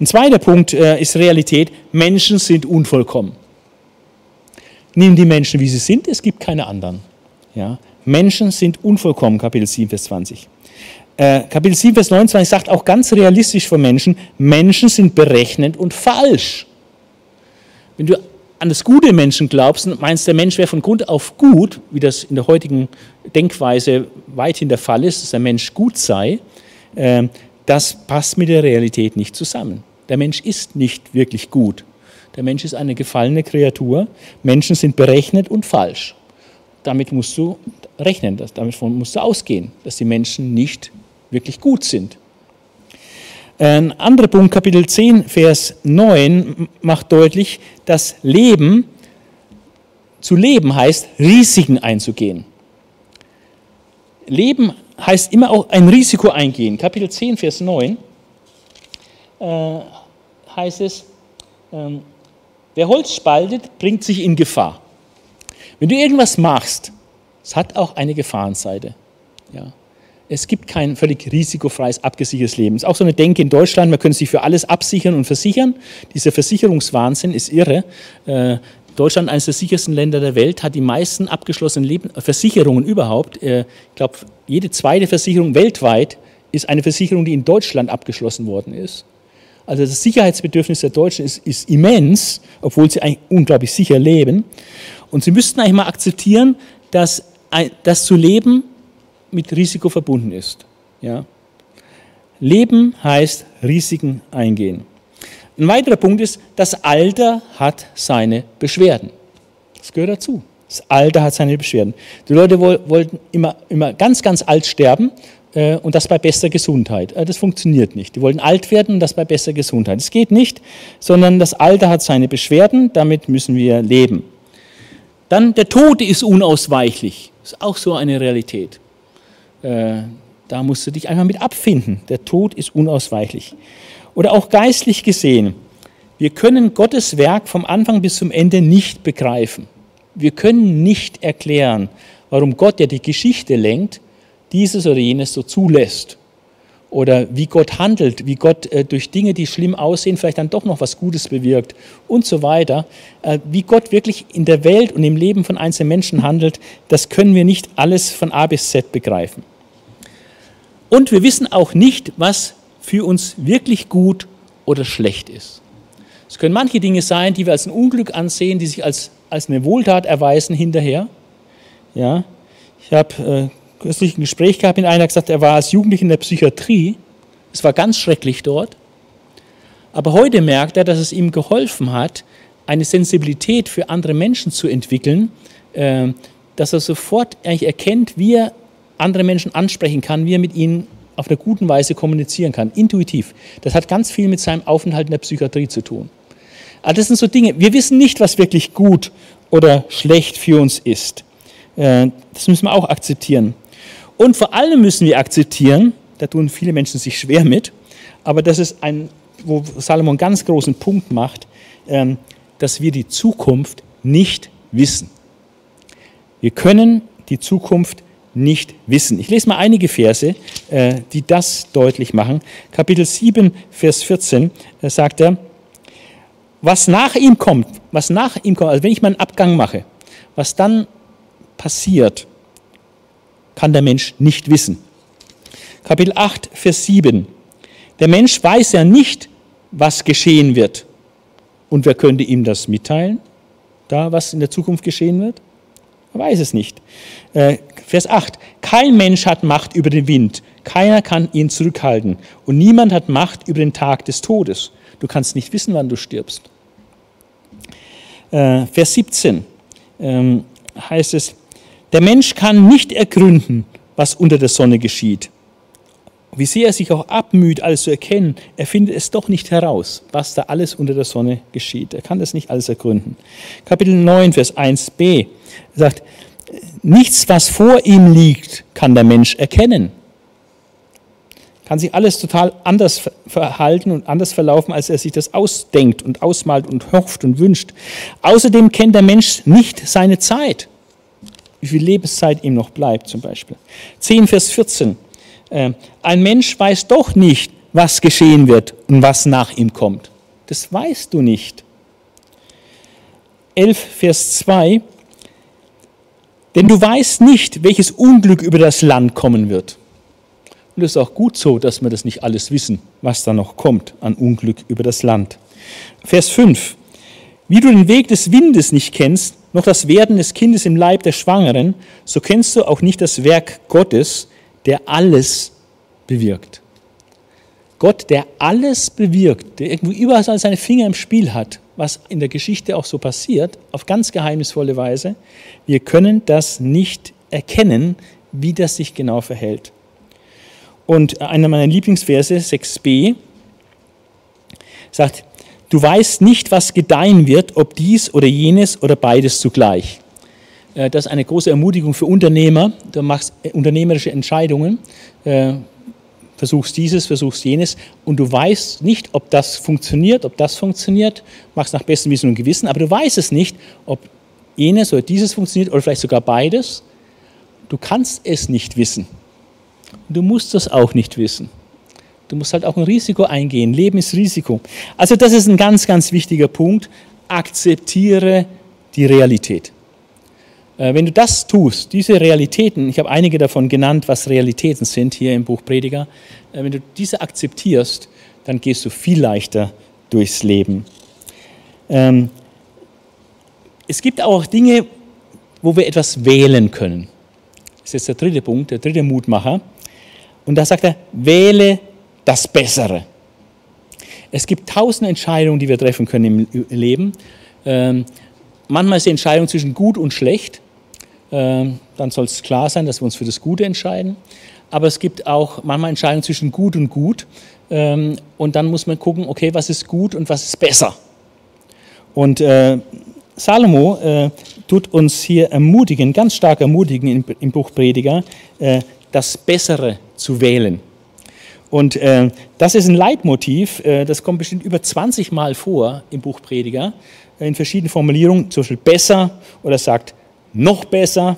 Ein zweiter Punkt äh, ist Realität. Menschen sind unvollkommen. Nimm die Menschen, wie sie sind. Es gibt keine anderen. Ja, Menschen sind unvollkommen. Kapitel 7, Vers 20. Äh, Kapitel 7, Vers 29 sagt auch ganz realistisch von Menschen, Menschen sind berechnend und falsch. Wenn du an das Gute im Menschen glaubst und meinst, der Mensch wäre von Grund auf gut, wie das in der heutigen Denkweise weithin der Fall ist, dass der Mensch gut sei, äh, das passt mit der Realität nicht zusammen. Der Mensch ist nicht wirklich gut. Der Mensch ist eine gefallene Kreatur. Menschen sind berechnet und falsch. Damit musst du rechnen, damit musst du ausgehen, dass die Menschen nicht wirklich gut sind. Ein anderer Punkt, Kapitel 10, Vers 9, macht deutlich, dass Leben, zu leben heißt, Risiken einzugehen. Leben heißt immer auch ein Risiko eingehen. Kapitel 10, Vers 9 äh, heißt es, ähm, wer Holz spaltet, bringt sich in Gefahr. Wenn du irgendwas machst, es hat auch eine Gefahrenseite. Ja. Es gibt kein völlig risikofreies, abgesichertes Leben. Es ist auch so eine Denke in Deutschland, man könnte sich für alles absichern und versichern. Dieser Versicherungswahnsinn ist irre. Äh, Deutschland, eines der sichersten Länder der Welt, hat die meisten abgeschlossenen Leben, Versicherungen überhaupt. Äh, ich glaube, jede zweite Versicherung weltweit ist eine Versicherung, die in Deutschland abgeschlossen worden ist. Also das Sicherheitsbedürfnis der Deutschen ist, ist immens, obwohl sie eigentlich unglaublich sicher leben. Und sie müssten eigentlich mal akzeptieren, dass das zu leben mit Risiko verbunden ist. Ja? Leben heißt Risiken eingehen. Ein weiterer Punkt ist, das Alter hat seine Beschwerden. Das gehört dazu. Das Alter hat seine Beschwerden. Die Leute wollten immer, immer ganz, ganz alt sterben und das bei bester Gesundheit. Äh, das funktioniert nicht. Die wollten alt werden und das bei bester Gesundheit. Das geht nicht, sondern das Alter hat seine Beschwerden, damit müssen wir leben. Dann der Tod ist unausweichlich. Das ist auch so eine Realität. Äh, da musst du dich einfach mit abfinden. Der Tod ist unausweichlich. Oder auch geistlich gesehen, wir können Gottes Werk vom Anfang bis zum Ende nicht begreifen. Wir können nicht erklären, warum Gott, der die Geschichte lenkt, dieses oder jenes so zulässt. Oder wie Gott handelt, wie Gott äh, durch Dinge, die schlimm aussehen, vielleicht dann doch noch was Gutes bewirkt und so weiter. Äh, wie Gott wirklich in der Welt und im Leben von einzelnen Menschen handelt, das können wir nicht alles von A bis Z begreifen. Und wir wissen auch nicht, was für uns wirklich gut oder schlecht ist. Es können manche Dinge sein, die wir als ein Unglück ansehen, die sich als, als eine Wohltat erweisen hinterher. Ja, ich habe äh, kürzlich ein Gespräch gehabt mit einer, der gesagt, er war als Jugendlicher in der Psychiatrie. Es war ganz schrecklich dort. Aber heute merkt er, dass es ihm geholfen hat, eine Sensibilität für andere Menschen zu entwickeln, äh, dass er sofort eigentlich erkennt, wie er andere Menschen ansprechen kann, wie er mit ihnen auf einer guten Weise kommunizieren kann, intuitiv. Das hat ganz viel mit seinem Aufenthalt in der Psychiatrie zu tun. Aber das sind so Dinge, wir wissen nicht, was wirklich gut oder schlecht für uns ist. Äh, das müssen wir auch akzeptieren. Und vor allem müssen wir akzeptieren, da tun viele Menschen sich schwer mit, aber das ist ein, wo Salomon ganz großen Punkt macht, ähm, dass wir die Zukunft nicht wissen. Wir können die Zukunft nicht wissen. Ich lese mal einige Verse, äh, die das deutlich machen. Kapitel 7, Vers 14 äh, sagt er, was nach ihm kommt, was nach ihm kommt, also wenn ich meinen Abgang mache, was dann passiert, kann der Mensch nicht wissen. Kapitel 8, Vers 7. Der Mensch weiß ja nicht, was geschehen wird. Und wer könnte ihm das mitteilen, da was in der Zukunft geschehen wird? Er weiß es nicht. Äh, Vers 8. Kein Mensch hat Macht über den Wind. Keiner kann ihn zurückhalten. Und niemand hat Macht über den Tag des Todes. Du kannst nicht wissen, wann du stirbst. Äh, Vers 17 ähm, heißt es, der Mensch kann nicht ergründen, was unter der Sonne geschieht. Wie sehr er sich auch abmüht, alles zu erkennen, er findet es doch nicht heraus, was da alles unter der Sonne geschieht. Er kann das nicht alles ergründen. Kapitel 9, Vers 1b sagt, nichts, was vor ihm liegt, kann der Mensch erkennen. Kann sich alles total anders verhalten und anders verlaufen, als er sich das ausdenkt und ausmalt und hofft und wünscht. Außerdem kennt der Mensch nicht seine Zeit. Wie viel Lebenszeit ihm noch bleibt, zum Beispiel. 10, Vers 14. Äh, ein Mensch weiß doch nicht, was geschehen wird und was nach ihm kommt. Das weißt du nicht. 11, Vers 2. Denn du weißt nicht, welches Unglück über das Land kommen wird. Und es ist auch gut so, dass wir das nicht alles wissen, was da noch kommt an Unglück über das Land. Vers 5. Wie du den Weg des Windes nicht kennst, noch das Werden des Kindes im Leib der Schwangeren, so kennst du auch nicht das Werk Gottes, der alles bewirkt. Gott, der alles bewirkt, der irgendwo überall seine Finger im Spiel hat, was in der Geschichte auch so passiert, auf ganz geheimnisvolle Weise. Wir können das nicht erkennen, wie das sich genau verhält. Und einer meiner Lieblingsverse, 6b, sagt, du weißt nicht, was gedeihen wird, ob dies oder jenes oder beides zugleich. Äh, das ist eine große Ermutigung für Unternehmer. Du machst äh, unternehmerische Entscheidungen, äh, versuchst dieses, versuchst jenes und du weißt nicht, ob das funktioniert, ob das funktioniert, machst nach bestem Wissen und Gewissen, aber du weißt es nicht, ob jenes oder dieses funktioniert oder vielleicht sogar beides. Du kannst es nicht wissen. Du musst es auch nicht wissen. Du musst halt auch ein Risiko eingehen. Leben ist Risiko. Also das ist ein ganz, ganz wichtiger Punkt. Akzeptiere die Realität. Äh, wenn du das tust, diese Realitäten, ich habe einige davon genannt, was Realitäten sind hier im Buch Prediger, äh, wenn du diese akzeptierst, dann gehst du viel leichter durchs Leben. Ähm, es gibt auch Dinge, wo wir etwas wählen können. Das ist jetzt der dritte Punkt, der dritte Mutmacher. Und da sagt er, wähle das Bessere. Es gibt tausend Entscheidungen, die wir treffen können im Leben. Ähm, manchmal ist die Entscheidung zwischen gut und schlecht. Ähm, dann soll es klar sein, dass wir uns für das Gute entscheiden. Aber es gibt auch manchmal Entscheidungen zwischen gut und gut. Ähm, und dann muss man gucken, okay, was ist gut und was ist besser. Und äh, Salomo äh, tut uns hier ermutigen, ganz stark ermutigen im, im Buch Prediger, äh, das Bessere zu wählen. Und äh, das ist ein Leitmotiv, äh, das kommt bestimmt über 20 Mal vor im Buch Prediger, in verschiedenen Formulierungen, zum Beispiel besser oder sagt noch besser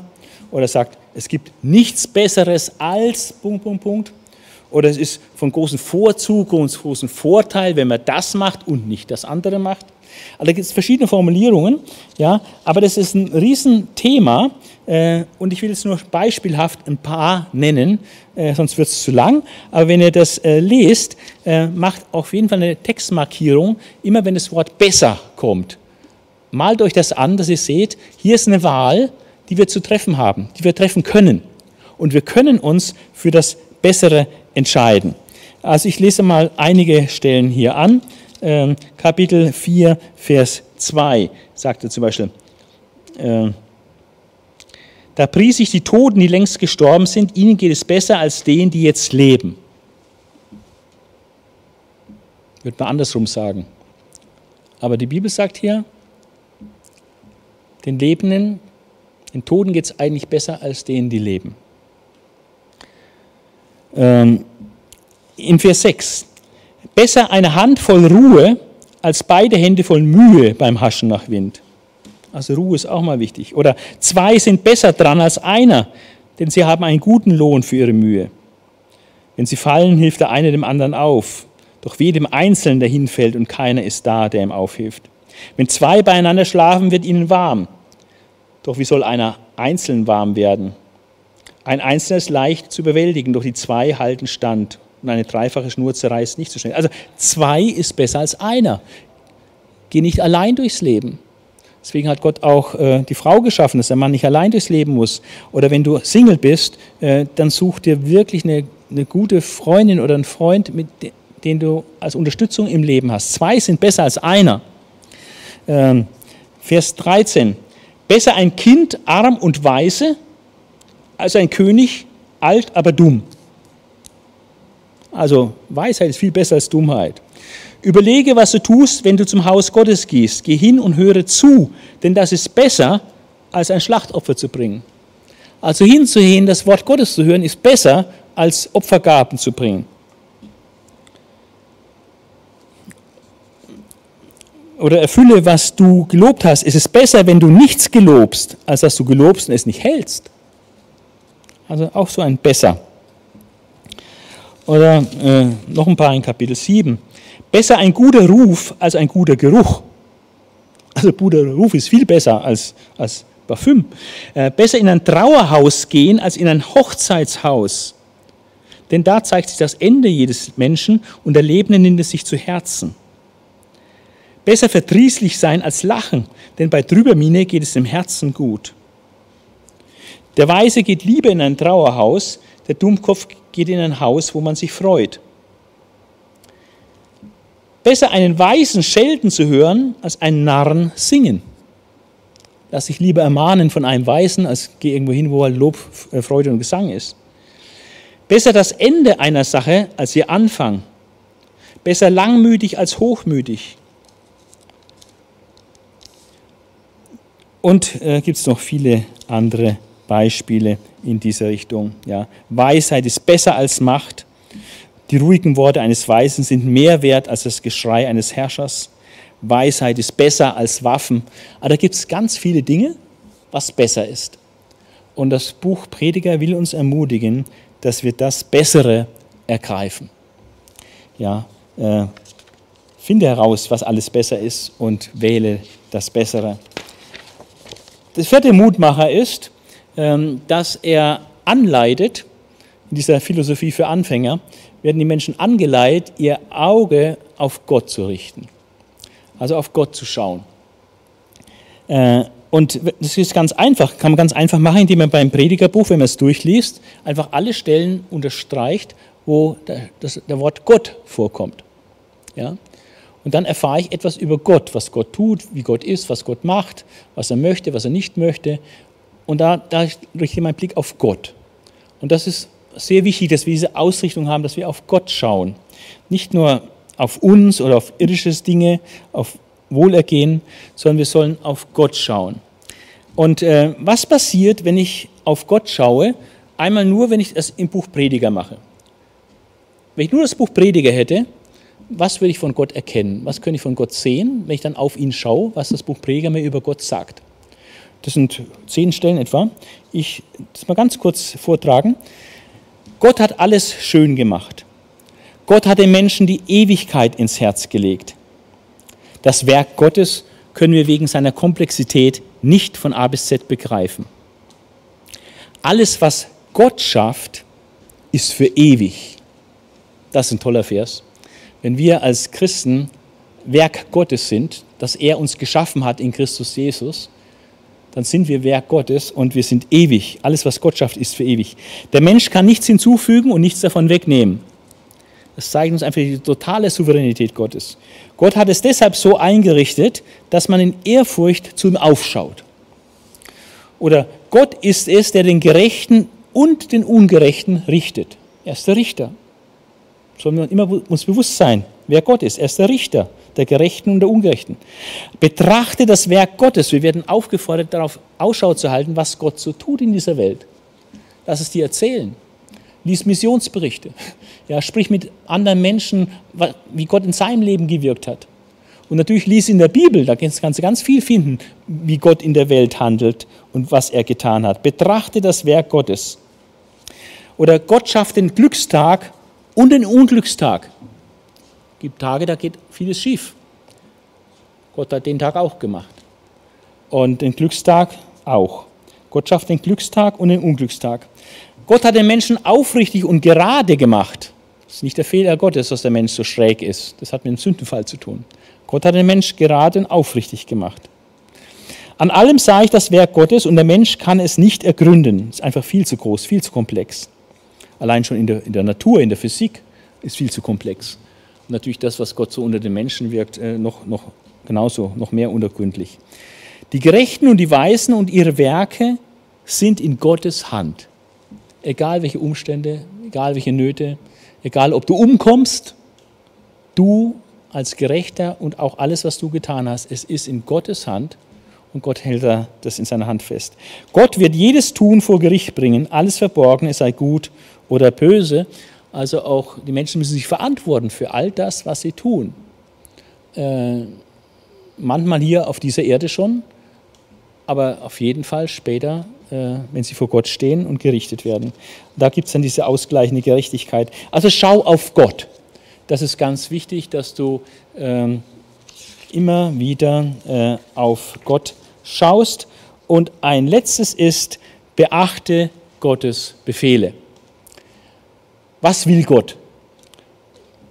oder sagt, es gibt nichts Besseres als Punkt, Punkt, Punkt. Oder es ist von großem Vorzug und großem Vorteil, wenn man das macht und nicht das andere macht. Also da gibt es verschiedene Formulierungen, ja, aber das ist ein Riesenthema äh, und ich will jetzt nur beispielhaft ein paar nennen, äh, sonst wird es zu lang. Aber wenn ihr das äh, lest, äh, macht auf jeden Fall eine Textmarkierung, immer wenn das Wort besser kommt malt euch das an, dass ihr seht, hier ist eine Wahl, die wir zu treffen haben, die wir treffen können. Und wir können uns für das Bessere entscheiden. Also ich lese mal einige Stellen hier an. Ähm, Kapitel 4, Vers 2 sagt er zum Beispiel, äh, da pries ich die Toten, die längst gestorben sind, ihnen geht es besser als denen, die jetzt leben. Würde man andersrum sagen. Aber die Bibel sagt hier, den Lebenden, den Toten geht es eigentlich besser als denen, die leben. Ähm, in Vers 6. Besser eine Hand voll Ruhe als beide Hände voll Mühe beim Haschen nach Wind. Also Ruhe ist auch mal wichtig. Oder zwei sind besser dran als einer, denn sie haben einen guten Lohn für ihre Mühe. Wenn sie fallen, hilft der eine dem anderen auf. Doch wie dem Einzelnen, der hinfällt und keiner ist da, der ihm aufhilft. Wenn zwei beieinander schlafen, wird ihnen warm. Doch wie soll einer einzeln warm werden? Ein Einzelner ist leicht zu überwältigen, doch die zwei halten stand. Und eine dreifache Schnur zerreißt nicht so schnell. Also zwei ist besser als einer. Geh nicht allein durchs Leben. Deswegen hat Gott auch äh, die Frau geschaffen, dass der Mann nicht allein durchs Leben muss. Oder wenn du Single bist, äh, dann such dir wirklich eine, eine gute Freundin oder einen Freund, mit de den du als Unterstützung im Leben hast. Zwei sind besser als einer. Ähm, Vers 13. Besser ein Kind arm und weise, als ein König alt, aber dumm. Also Weisheit ist viel besser als Dummheit. Überlege, was du tust, wenn du zum Haus Gottes gehst. Geh hin und höre zu, denn das ist besser, als ein Schlachtopfer zu bringen. Also hinzuhören, das Wort Gottes zu hören, ist besser, als Opfergaben zu bringen. oder erfülle, was du gelobt hast. Es ist besser, wenn du nichts gelobst, als dass du gelobst und es nicht hältst. Also auch so ein besser. Oder äh, noch ein paar in Kapitel 7. Besser ein guter Ruf als ein guter Geruch. Also guter Ruf ist viel besser als, als Parfüm. Äh, besser in ein Trauerhaus gehen als in ein Hochzeitshaus. Denn da zeigt sich das Ende jedes Menschen und der Lebende nimmt es sich zu Herzen. Besser verdrießlich sein als lachen, denn bei Trübermine geht es dem Herzen gut. Der Weise geht lieber in ein Trauerhaus, der Dummkopf geht in ein Haus, wo man sich freut. Besser einen Weisen schelten zu hören, als einen Narren singen. Lass sich lieber ermahnen von einem Weisen, als geh irgendwo hin, wo Lob, äh, Freude und Gesang ist. Besser das Ende einer Sache als ihr Anfang. Besser langmütig als hochmütig. Und äh, gibt es noch viele andere Beispiele in dieser Richtung. Ja. Weisheit ist besser als Macht. Die ruhigen Worte eines Weisen sind mehr wert als das Geschrei eines Herrschers. Weisheit ist besser als Waffen. Aber da gibt es ganz viele Dinge, was besser ist. Und das Buch Prediger will uns ermutigen, dass wir das Bessere ergreifen. Ja, äh, finde heraus, was alles besser ist und wähle das Bessere. Das vierte Mutmacher ist, ähm, dass er anleitet, in dieser Philosophie für Anfänger, werden die Menschen angeleitet, ihr Auge auf Gott zu richten. Also auf Gott zu schauen. Äh, und das ist ganz einfach, kann man ganz einfach machen, indem man beim Predigerbuch, wenn man es durchliest, einfach alle Stellen unterstreicht, wo das, der Wort Gott vorkommt. Ja? Und dann erfahre ich etwas über Gott, was Gott tut, wie Gott ist, was Gott macht, was er möchte, was er nicht möchte. Und da, da richte ich meinen Blick auf Gott. Und das ist sehr wichtig, dass wir diese Ausrichtung haben, dass wir auf Gott schauen. Nicht nur auf uns oder auf irdische Dinge, auf Wohlergehen, sondern wir sollen auf Gott schauen. Und äh, was passiert, wenn ich auf Gott schaue? Einmal nur, wenn ich das im Buch Prediger mache. Wenn ich nur das Buch Prediger hätte, was würde ich von Gott erkennen? Was könnte ich von Gott sehen, wenn ich dann auf ihn schaue, was das Buch Prediger mir über Gott sagt? Das sind zehn Stellen etwa. Ich das mal ganz kurz vortragen. Gott hat alles schön gemacht. Gott hat den Menschen die Ewigkeit ins Herz gelegt. Das Werk Gottes können wir wegen seiner Komplexität nicht von A bis Z begreifen. Alles, was Gott schafft, ist für ewig. Das ist ein toller Vers. Wenn wir als Christen Werk Gottes sind, das er uns geschaffen hat in Christus Jesus, dann sind wir Werk Gottes und wir sind ewig. Alles, was Gott schafft, ist für ewig. Der Mensch kann nichts hinzufügen und nichts davon wegnehmen. Das zeigt uns einfach die totale Souveränität Gottes. Gott hat es deshalb so eingerichtet, dass man in Ehrfurcht zu ihm aufschaut. Oder Gott ist es, der den Gerechten und den Ungerechten richtet. Er ist der Richter. Sollen wir immer uns bewusst sein, wer Gott ist. Er ist der Richter der Gerechten und der Ungerechten. Betrachte das Werk Gottes. Wir werden aufgefordert, darauf Ausschau zu halten, was Gott so tut in dieser Welt. Lass es dir erzählen. Lies Missionsberichte. Ja, sprich mit anderen Menschen, wie Gott in seinem Leben gewirkt hat. Und natürlich lies in der Bibel, da kannst du ganz viel finden, wie Gott in der Welt handelt und was er getan hat. Betrachte das Werk Gottes. Oder Gott schafft den Glückstag und den Unglückstag. Gibt Tage, da geht vieles schief. Gott hat den Tag auch gemacht. Und den Glückstag auch. Gott schafft den Glückstag und den Unglückstag. Gott hat den Menschen aufrichtig und gerade gemacht. Das ist nicht der Fehler Gottes, dass der Mensch so schräg ist. Das hat mit dem Sündenfall zu tun. Gott hat den Mensch gerade und aufrichtig gemacht. An allem sah ich das Werk Gottes und der Mensch kann es nicht ergründen. Es ist einfach viel zu groß, viel zu komplex. Allein schon in der, in der Natur, in der Physik ist viel zu komplex natürlich das, was Gott so unter den Menschen wirkt, äh, noch, noch genauso, noch mehr untergründlich. Die Gerechten und die Weisen und ihre Werke sind in Gottes Hand. Egal welche Umstände, egal welche Nöte, egal ob du umkommst, du als Gerechter und auch alles, was du getan hast, es ist in Gottes Hand und Gott hält das in seiner Hand fest. Gott wird jedes Tun vor Gericht bringen, alles Verborgene sei gut oder böse. Also auch die Menschen müssen sich verantworten für all das, was sie tun. Äh, manchmal hier auf dieser Erde schon, aber auf jeden Fall später, äh, wenn sie vor Gott stehen und gerichtet werden. Da gibt es dann diese ausgleichende Gerechtigkeit. Also schau auf Gott. Das ist ganz wichtig, dass du äh, immer wieder äh, auf Gott schaust. Und ein letztes ist, beachte Gottes Befehle. Was will Gott?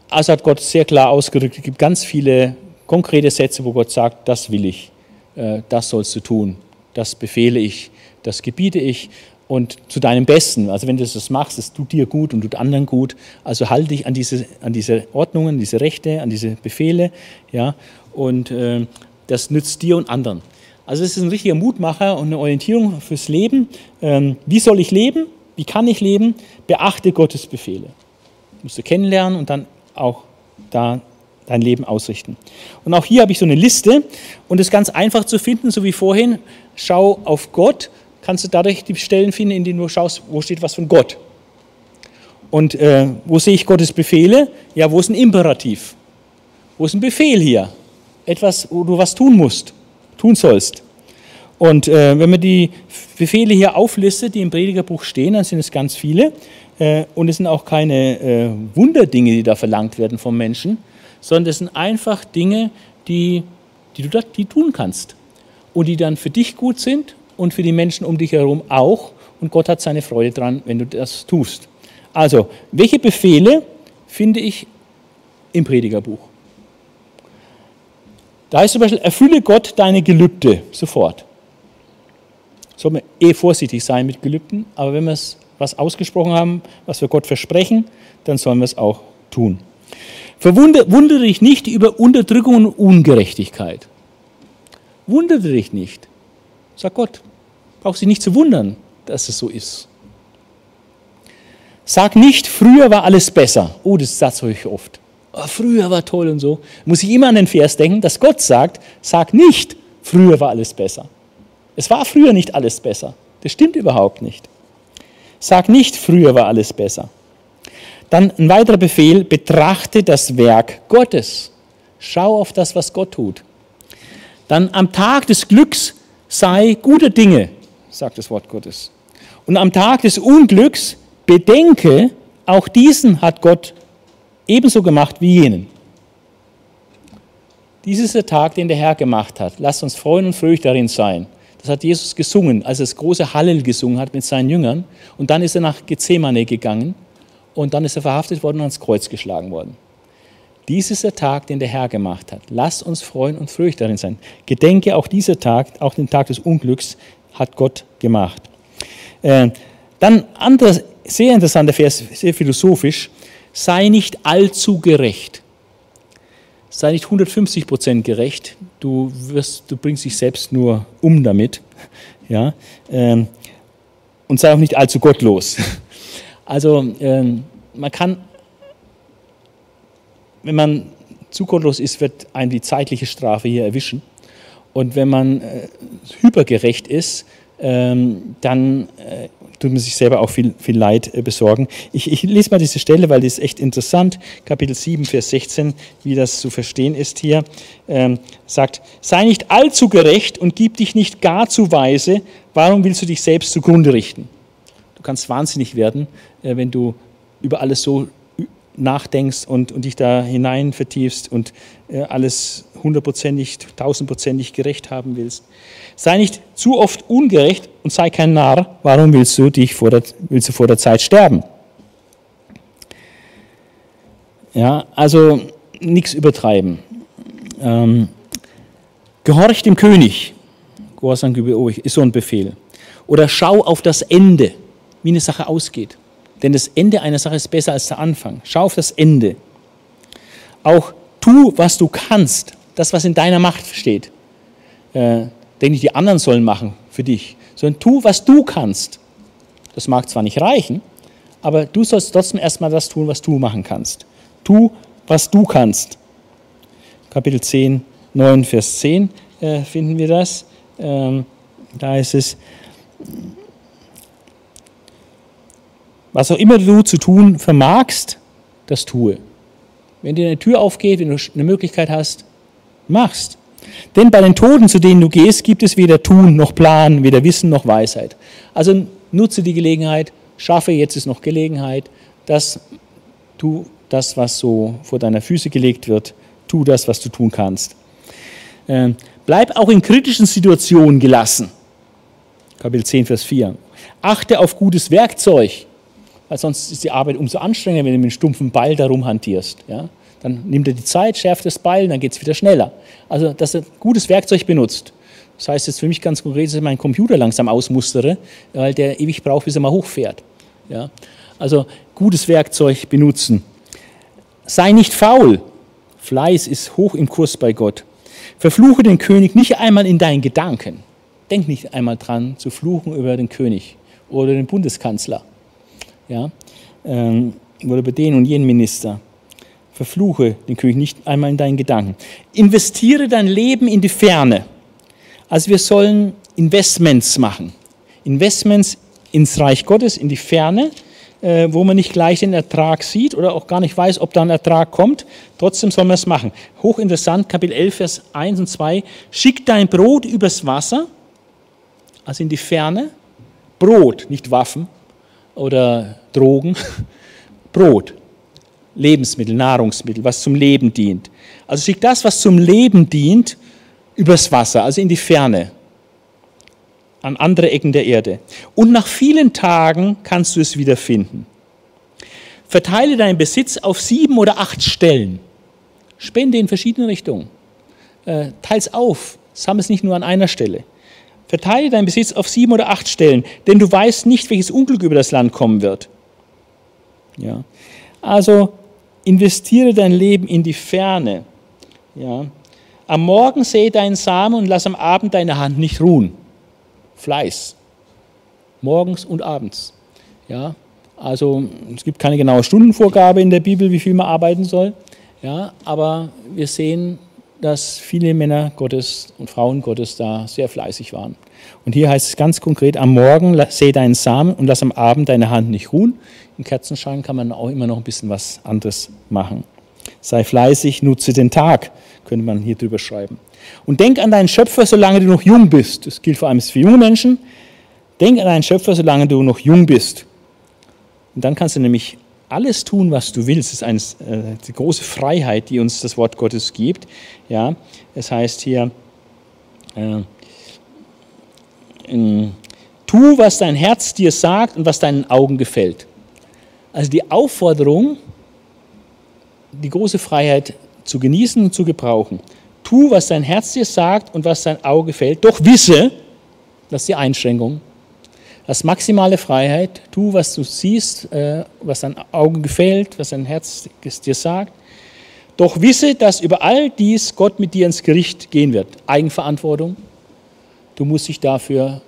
Also hat Gott sehr klar ausgedrückt, es gibt ganz viele konkrete Sätze, wo Gott sagt, das will ich, äh, das sollst du tun, das befehle ich, das gebiete ich und zu deinem Besten. Also wenn du das machst, es tut dir gut und tut anderen gut. Also halte dich an diese, an diese Ordnungen, diese Rechte, an diese Befehle, ja, und äh, das nützt dir und anderen. Also es ist ein richtiger Mutmacher und eine Orientierung fürs Leben. Ähm, wie soll ich leben? Wie kann ich leben? Beachte Gottes Befehle. Musst du kennenlernen und dann auch da dein Leben ausrichten. Und auch hier habe ich so eine Liste und es ist ganz einfach zu finden, so wie vorhin. Schau auf Gott, kannst du dadurch die Stellen finden, in denen du schaust, wo steht was von Gott. Und äh, wo sehe ich Gottes Befehle? Ja, wo ist ein Imperativ? Wo ist ein Befehl hier? Etwas, wo du was tun musst, tun sollst. Und äh, wenn man die Befehle hier auflistet, die im Predigerbuch stehen, dann sind es ganz viele. Äh, und es sind auch keine äh, Wunderdinge, die da verlangt werden vom Menschen, sondern es sind einfach Dinge, die, die du da, die tun kannst. Und die dann für dich gut sind und für die Menschen um dich herum auch. Und Gott hat seine Freude dran, wenn du das tust. Also, welche Befehle finde ich im Predigerbuch? Da heißt zum Beispiel, erfülle Gott deine Gelübde sofort. Soll man eh vorsichtig sein mit Gelübden, aber wenn wir was ausgesprochen haben, was wir Gott versprechen, dann sollen wir es auch tun. Verwundere dich nicht über Unterdrückung und Ungerechtigkeit. Wundere dich nicht. Sag Gott, brauchst dich nicht zu wundern, dass es so ist. Sag nicht, früher war alles besser. Oh, das Satz höre ich oft. Oh, früher war toll und so. Muss ich immer an den Vers denken, dass Gott sagt, sag nicht, früher war alles besser. Es war früher nicht alles besser. Das stimmt überhaupt nicht. Sag nicht, früher war alles besser. Dann ein weiterer Befehl, betrachte das Werk Gottes. Schau auf das, was Gott tut. Dann am Tag des Glücks sei gute Dinge, sagt das Wort Gottes. Und am Tag des Unglücks bedenke, auch diesen hat Gott ebenso gemacht wie jenen. Dies ist der Tag, den der Herr gemacht hat. Lasst uns freuen und fröhlich darin sein. Das hat Jesus gesungen, als er das große Hallel gesungen hat mit seinen Jüngern. Und dann ist er nach Gethsemane gegangen und dann ist er verhaftet worden und ans Kreuz geschlagen worden. Dies ist der Tag, den der Herr gemacht hat. Lasst uns freuen und fröhlich darin sein. Gedenke, auch dieser Tag, auch den Tag des Unglücks, hat Gott gemacht. Äh, dann anderes sehr interessanter Vers, sehr philosophisch, sei nicht allzu gerecht. Sei nicht 150 Prozent gerecht, du, wirst, du bringst dich selbst nur um damit. Ja? Ähm, und sei auch nicht allzu gottlos. Also ähm, man kann, wenn man zu gottlos ist, wird einen die zeitliche Strafe hier erwischen. Und wenn man äh, hypergerecht ist, ähm, dann äh, tut man sich selber auch viel, viel Leid äh, besorgen. Ich, ich, lese mal diese Stelle, weil die ist echt interessant. Kapitel 7, Vers 16, wie das zu verstehen ist hier. Ähm, sagt, sei nicht allzu gerecht und gib dich nicht gar zu weise. Warum willst du dich selbst zugrunde richten? Du kannst wahnsinnig werden, äh, wenn du über alles so nachdenkst und, und dich da hinein vertiefst und äh, alles hundertprozentig, tausendprozentig gerecht haben willst. Sei nicht zu oft ungerecht und sei kein Narr. Warum willst du dich vor der, willst du vor der Zeit sterben? Ja, also nichts übertreiben. Ähm, gehorch dem König. Gehorsam ist so ein Befehl. Oder schau auf das Ende, wie eine Sache ausgeht. Denn das Ende einer Sache ist besser als der Anfang. Schau auf das Ende. Auch tu, was du kannst, das, was in deiner Macht steht. Äh, denn nicht die anderen sollen machen für dich, sondern tu, was du kannst. Das mag zwar nicht reichen, aber du sollst trotzdem erstmal das tun, was du machen kannst. Tu, was du kannst. Kapitel 10, 9, Vers 10 äh, finden wir das. Ähm, da ist es, was auch immer du zu tun vermagst, das tue. Wenn dir eine Tür aufgeht, wenn du eine Möglichkeit hast, machst. Denn bei den Toten, zu denen du gehst, gibt es weder Tun noch Plan, weder Wissen noch Weisheit. Also nutze die Gelegenheit, schaffe, jetzt ist noch Gelegenheit, dass tu das, was so vor deiner Füße gelegt wird, tu das, was du tun kannst. Ähm, bleib auch in kritischen Situationen gelassen. Kapitel 10, Vers 4. Achte auf gutes Werkzeug, weil sonst ist die Arbeit umso anstrengender, wenn du mit einem stumpfen Ball darum hantierst. Ja? Dann nimmt er die Zeit, schärft das Beil, dann geht es wieder schneller. Also, dass er gutes Werkzeug benutzt. Das heißt jetzt für mich ganz konkret, dass ich meinen Computer langsam ausmustere, weil der ewig braucht, bis er mal hochfährt. Ja? Also gutes Werkzeug benutzen. Sei nicht faul. Fleiß ist hoch im Kurs bei Gott. Verfluche den König nicht einmal in deinen Gedanken. Denk nicht einmal dran, zu fluchen über den König oder den Bundeskanzler. Ja? Ähm, oder über den und jenen Minister. Verfluche den König nicht einmal in deinen Gedanken. Investiere dein Leben in die Ferne. Also wir sollen Investments machen. Investments ins Reich Gottes, in die Ferne, äh, wo man nicht gleich den Ertrag sieht oder auch gar nicht weiß, ob da ein Ertrag kommt. Trotzdem soll man es machen. Hochinteressant, Kapitel 11, Vers 1 und 2. Schick dein Brot übers Wasser, also in die Ferne. Brot, nicht Waffen oder Drogen. Brot. Lebensmittel, Nahrungsmittel, was zum Leben dient. Also schick das, was zum Leben dient, übers Wasser, also in die Ferne, an andere Ecken der Erde. Und nach vielen Tagen kannst du es wiederfinden. Verteile deinen Besitz auf sieben oder acht Stellen. Spende in verschiedene Richtungen. Äh, teils auf. Sammle es nicht nur an einer Stelle. Verteile deinen Besitz auf sieben oder acht Stellen, denn du weißt nicht, welches Unglück über das Land kommen wird. Ja. Also investiere dein Leben in die Ferne. Ja. Am Morgen sehe deinen Samen und lass am Abend deine Hand nicht ruhen. Fleiß. Morgens und abends. Ja. Also es gibt keine genaue Stundenvorgabe in der Bibel, wie viel man arbeiten soll. Ja, aber wir sehen, dass viele Männer Gottes und Frauen Gottes da sehr fleißig waren. Und hier heißt es ganz konkret, am Morgen seh deinen Samen und lass am Abend deine Hand nicht ruhen. Im Kerzenschein kann man auch immer noch ein bisschen was anderes machen. Sei fleißig, nutze den Tag, könnte man hier drüber schreiben. Und denk an deinen Schöpfer, solange du noch jung bist. Das gilt vor allem für junge Menschen. Denk an deinen Schöpfer, solange du noch jung bist. Und dann kannst du nämlich alles tun, was du willst. Das ist eine, äh, die große Freiheit, die uns das Wort Gottes gibt. Ja, es heißt hier, äh, in, tu, was dein Herz dir sagt und was deinen Augen gefällt. Also die Aufforderung, die große Freiheit zu genießen und zu gebrauchen. Tu, was dein Herz dir sagt und was dein Auge gefällt, doch wisse, das ist die Einschränkung, hast maximale Freiheit, tu, was du siehst, äh, was dein Auge gefällt, was dein Herz dir sagt. Doch wisse, dass über all dies Gott mit dir ins Gericht gehen wird. Eigenverantwortung. Du musst dich dafür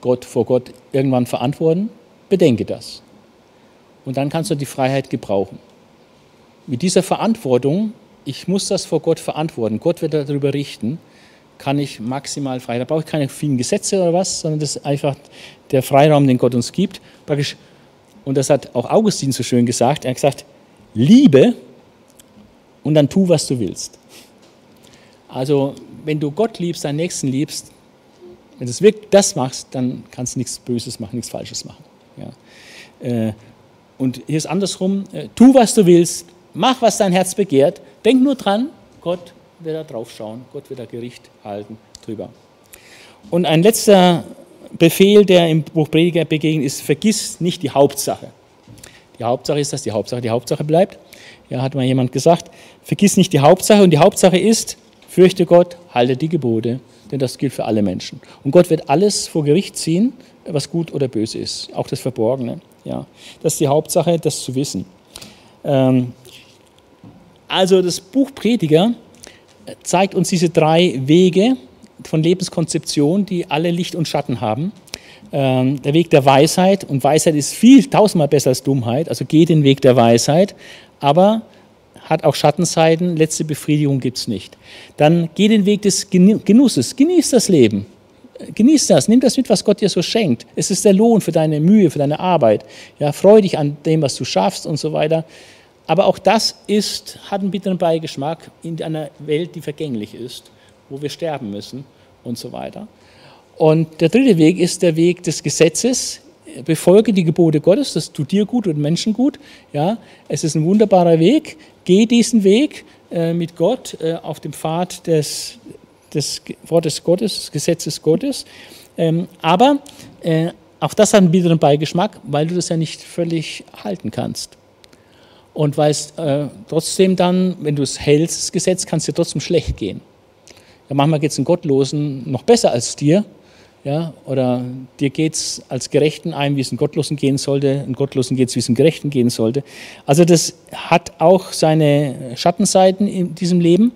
Gott, vor Gott irgendwann verantworten. Bedenke das. Und dann kannst du die Freiheit gebrauchen. Mit dieser Verantwortung, ich muss das vor Gott verantworten, Gott wird darüber richten, kann ich maximal frei. Da brauche ich keine vielen Gesetze oder was, sondern das ist einfach der Freiraum, den Gott uns gibt. Praktisch, und das hat auch Augustin so schön gesagt. Er hat gesagt, liebe und dann tu, was du willst. Also, wenn du Gott liebst, deinen Nächsten liebst, wenn du wirklich das machst, dann kannst du nichts Böses machen, nichts Falsches machen. Ja. Äh, und hier ist andersrum, äh, tu, was du willst, mach, was dein Herz begehrt, denk nur dran, Gott wird da drauf schauen, Gott wird da Gericht halten drüber. Und ein letzter Befehl, der im Buch Prediger begegnet, ist, vergiss nicht die Hauptsache. Die Hauptsache ist, dass die Hauptsache die Hauptsache bleibt. Ja, hat mal jemand gesagt, vergiss nicht die Hauptsache und die Hauptsache ist, fürchte Gott, halte die Gebote, denn das gilt für alle Menschen. Und Gott wird alles vor Gericht ziehen, was gut oder böse ist, auch das Verborgene. Ja, das ist die Hauptsache, das zu wissen. Ähm, also das Buch Prediger zeigt uns diese drei Wege von Lebenskonzeption, die alle Licht und Schatten haben. Ähm, der Weg der Weisheit, und Weisheit ist viel, tausendmal besser als Dummheit, also geh den Weg der Weisheit, aber hat auch Schattenseiten, letzte Befriedigung gibt es nicht. Dann geh den Weg des Genusses, genieß das Leben, genieß das, nimm das mit, was Gott dir so schenkt. Es ist der Lohn für deine Mühe, für deine Arbeit. Ja, freu dich an dem, was du schaffst und so weiter. Aber auch das ist, hat einen bitteren Beigeschmack in einer Welt, die vergänglich ist, wo wir sterben müssen und so weiter. Und der dritte Weg ist der Weg des Gesetzes. Befolge die Gebote Gottes, das tut dir gut und Menschen gut. Ja, es ist ein wunderbarer Weg. Geh diesen Weg äh, mit Gott äh, auf dem Pfad des, des Wortes Gottes, des Gesetzes Gottes. Ähm, aber äh, auch das hat einen bitteren Beigeschmack, weil du das ja nicht völlig halten kannst. Und weil es äh, trotzdem dann, wenn du es hältst, das Gesetz, kann es dir trotzdem schlecht gehen. Ja, manchmal geht es einem Gottlosen noch besser als dir. Ja, oder dir geht es als Gerechten ein, wie es einem Gottlosen gehen sollte, einem Gottlosen geht es, wie es einem Gerechten gehen sollte. Also das hat auch seine Schattenseiten in diesem Leben.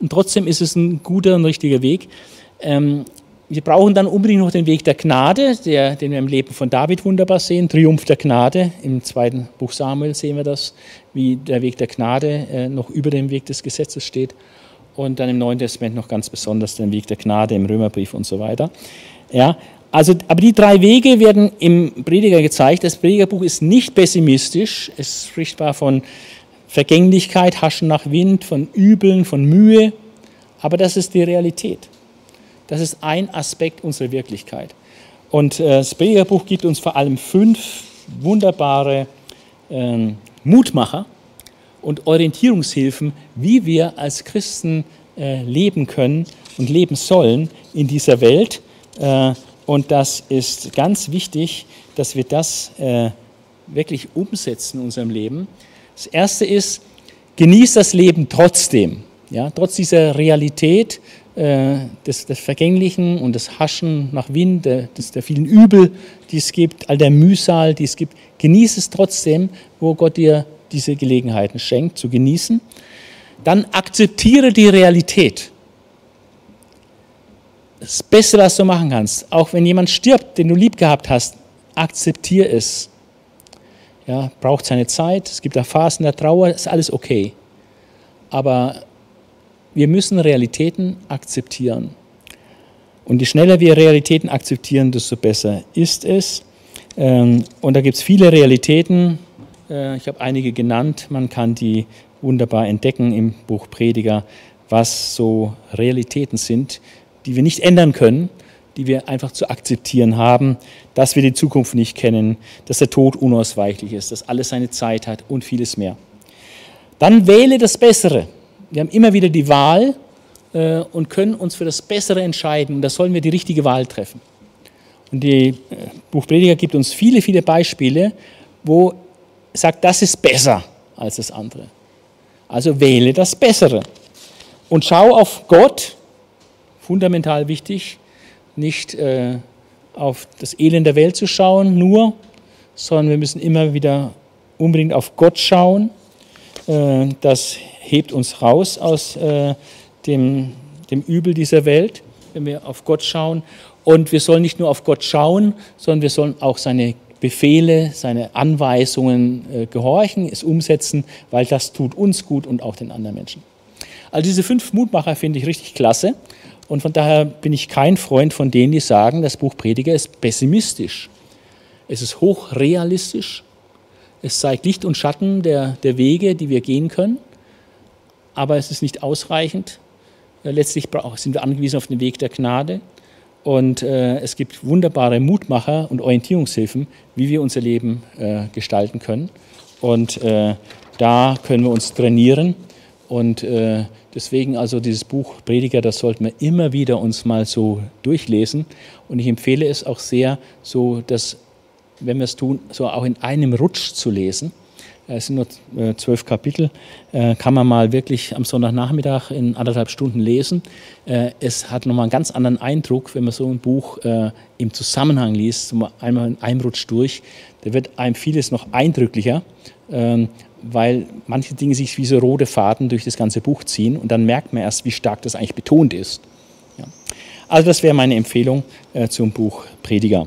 Und trotzdem ist es ein guter und richtiger Weg. Ähm, wir brauchen dann unbedingt noch den Weg der Gnade, der, den wir im Leben von David wunderbar sehen. Triumph der Gnade. Im zweiten Buch Samuel sehen wir das, wie der Weg der Gnade äh, noch über dem Weg des Gesetzes steht. Und dann im Neuen Testament noch ganz besonders den Weg der Gnade im Römerbrief und so weiter. Ja, also, aber die drei Wege werden im Prediger gezeigt. Das Predigerbuch ist nicht pessimistisch. Es spricht zwar von Vergänglichkeit, Haschen nach Wind, von Übeln, von Mühe, aber das ist die Realität. Das ist ein Aspekt unserer Wirklichkeit. Und äh, das Predigerbuch gibt uns vor allem fünf wunderbare äh, Mutmacher und Orientierungshilfen, wie wir als Christen äh, leben können und leben sollen in dieser Welt. Äh, und das ist ganz wichtig, dass wir das äh, wirklich umsetzen in unserem Leben. Das erste ist, genieß das Leben trotzdem. Ja, trotz dieser Realität äh, des, des, Vergänglichen und des Haschen nach Wind, der, des, der vielen Übel, die es gibt, all der Mühsal, die es gibt, genieß es trotzdem, wo Gott dir diese Gelegenheiten schenkt, zu genießen. Dann akzeptiere die Realität. Das Beste, was du machen kannst, auch wenn jemand stirbt, den du lieb gehabt hast, akzeptiere es. Ja, braucht seine Zeit, es gibt da Phasen der Trauer, ist alles okay. Aber wir müssen Realitäten akzeptieren. Und je schneller wir Realitäten akzeptieren, desto besser ist es. Ähm, und da gibt es viele Realitäten. Äh, ich habe einige genannt. Man kann die wunderbar entdecken im Buch Prediger, was so Realitäten sind, die wir nicht ändern können, die wir einfach zu akzeptieren haben, dass wir die Zukunft nicht kennen, dass der Tod unausweichlich ist, dass alles seine Zeit hat und vieles mehr. Dann wähle das Bessere wir haben immer wieder die Wahl äh, und können uns für das Bessere entscheiden. Und da sollen wir die richtige Wahl treffen. Und die äh, Buch Prediger gibt uns viele, viele Beispiele, wo sagt, das ist besser als das andere. Also wähle das Bessere. Und schau auf Gott, fundamental wichtig, nicht äh, auf das Elend der Welt zu schauen nur, sondern wir müssen immer wieder unbedingt auf Gott schauen. Äh, das hebt uns raus aus äh, dem, dem Übel dieser Welt, wenn wir auf Gott schauen. Und wir sollen nicht nur auf Gott schauen, sondern wir sollen auch seine Befehle, seine Anweisungen äh, gehorchen, es umsetzen, weil das tut uns gut und auch den anderen Menschen. Also diese fünf Mutmacher finde ich richtig klasse. Und von daher bin ich kein Freund von denen, die sagen, das Buch Prediger ist pessimistisch. Es ist hochrealistisch. Es zeigt Licht und Schatten der, der Wege, die wir gehen können aber es ist nicht ausreichend. Äh, letztlich sind wir angewiesen auf den Weg der Gnade. Und äh, es gibt wunderbare Mutmacher und Orientierungshilfen, wie wir unser Leben äh, gestalten können. Und äh, da können wir uns trainieren. Und äh, deswegen also dieses Buch Prediger, das sollten wir immer wieder uns mal so durchlesen. Und ich empfehle es auch sehr, so dass, wenn wir es tun, so auch in einem Rutsch zu lesen es sind nur äh, zwölf Kapitel, äh, kann man mal wirklich am Sonntagnachmittag in anderthalb Stunden lesen. Äh, es hat nochmal einen ganz anderen Eindruck, wenn man so ein Buch im Zusammenhang liest, einmal in einem Rutsch durch. Da wird einem vieles noch eindrücklicher, ähm, weil manche Dinge sich wie so rote Faden durch das ganze Buch ziehen und dann merkt man erst, wie stark das eigentlich betont ist. Also das wäre meine Empfehlung zum Buch Prediger.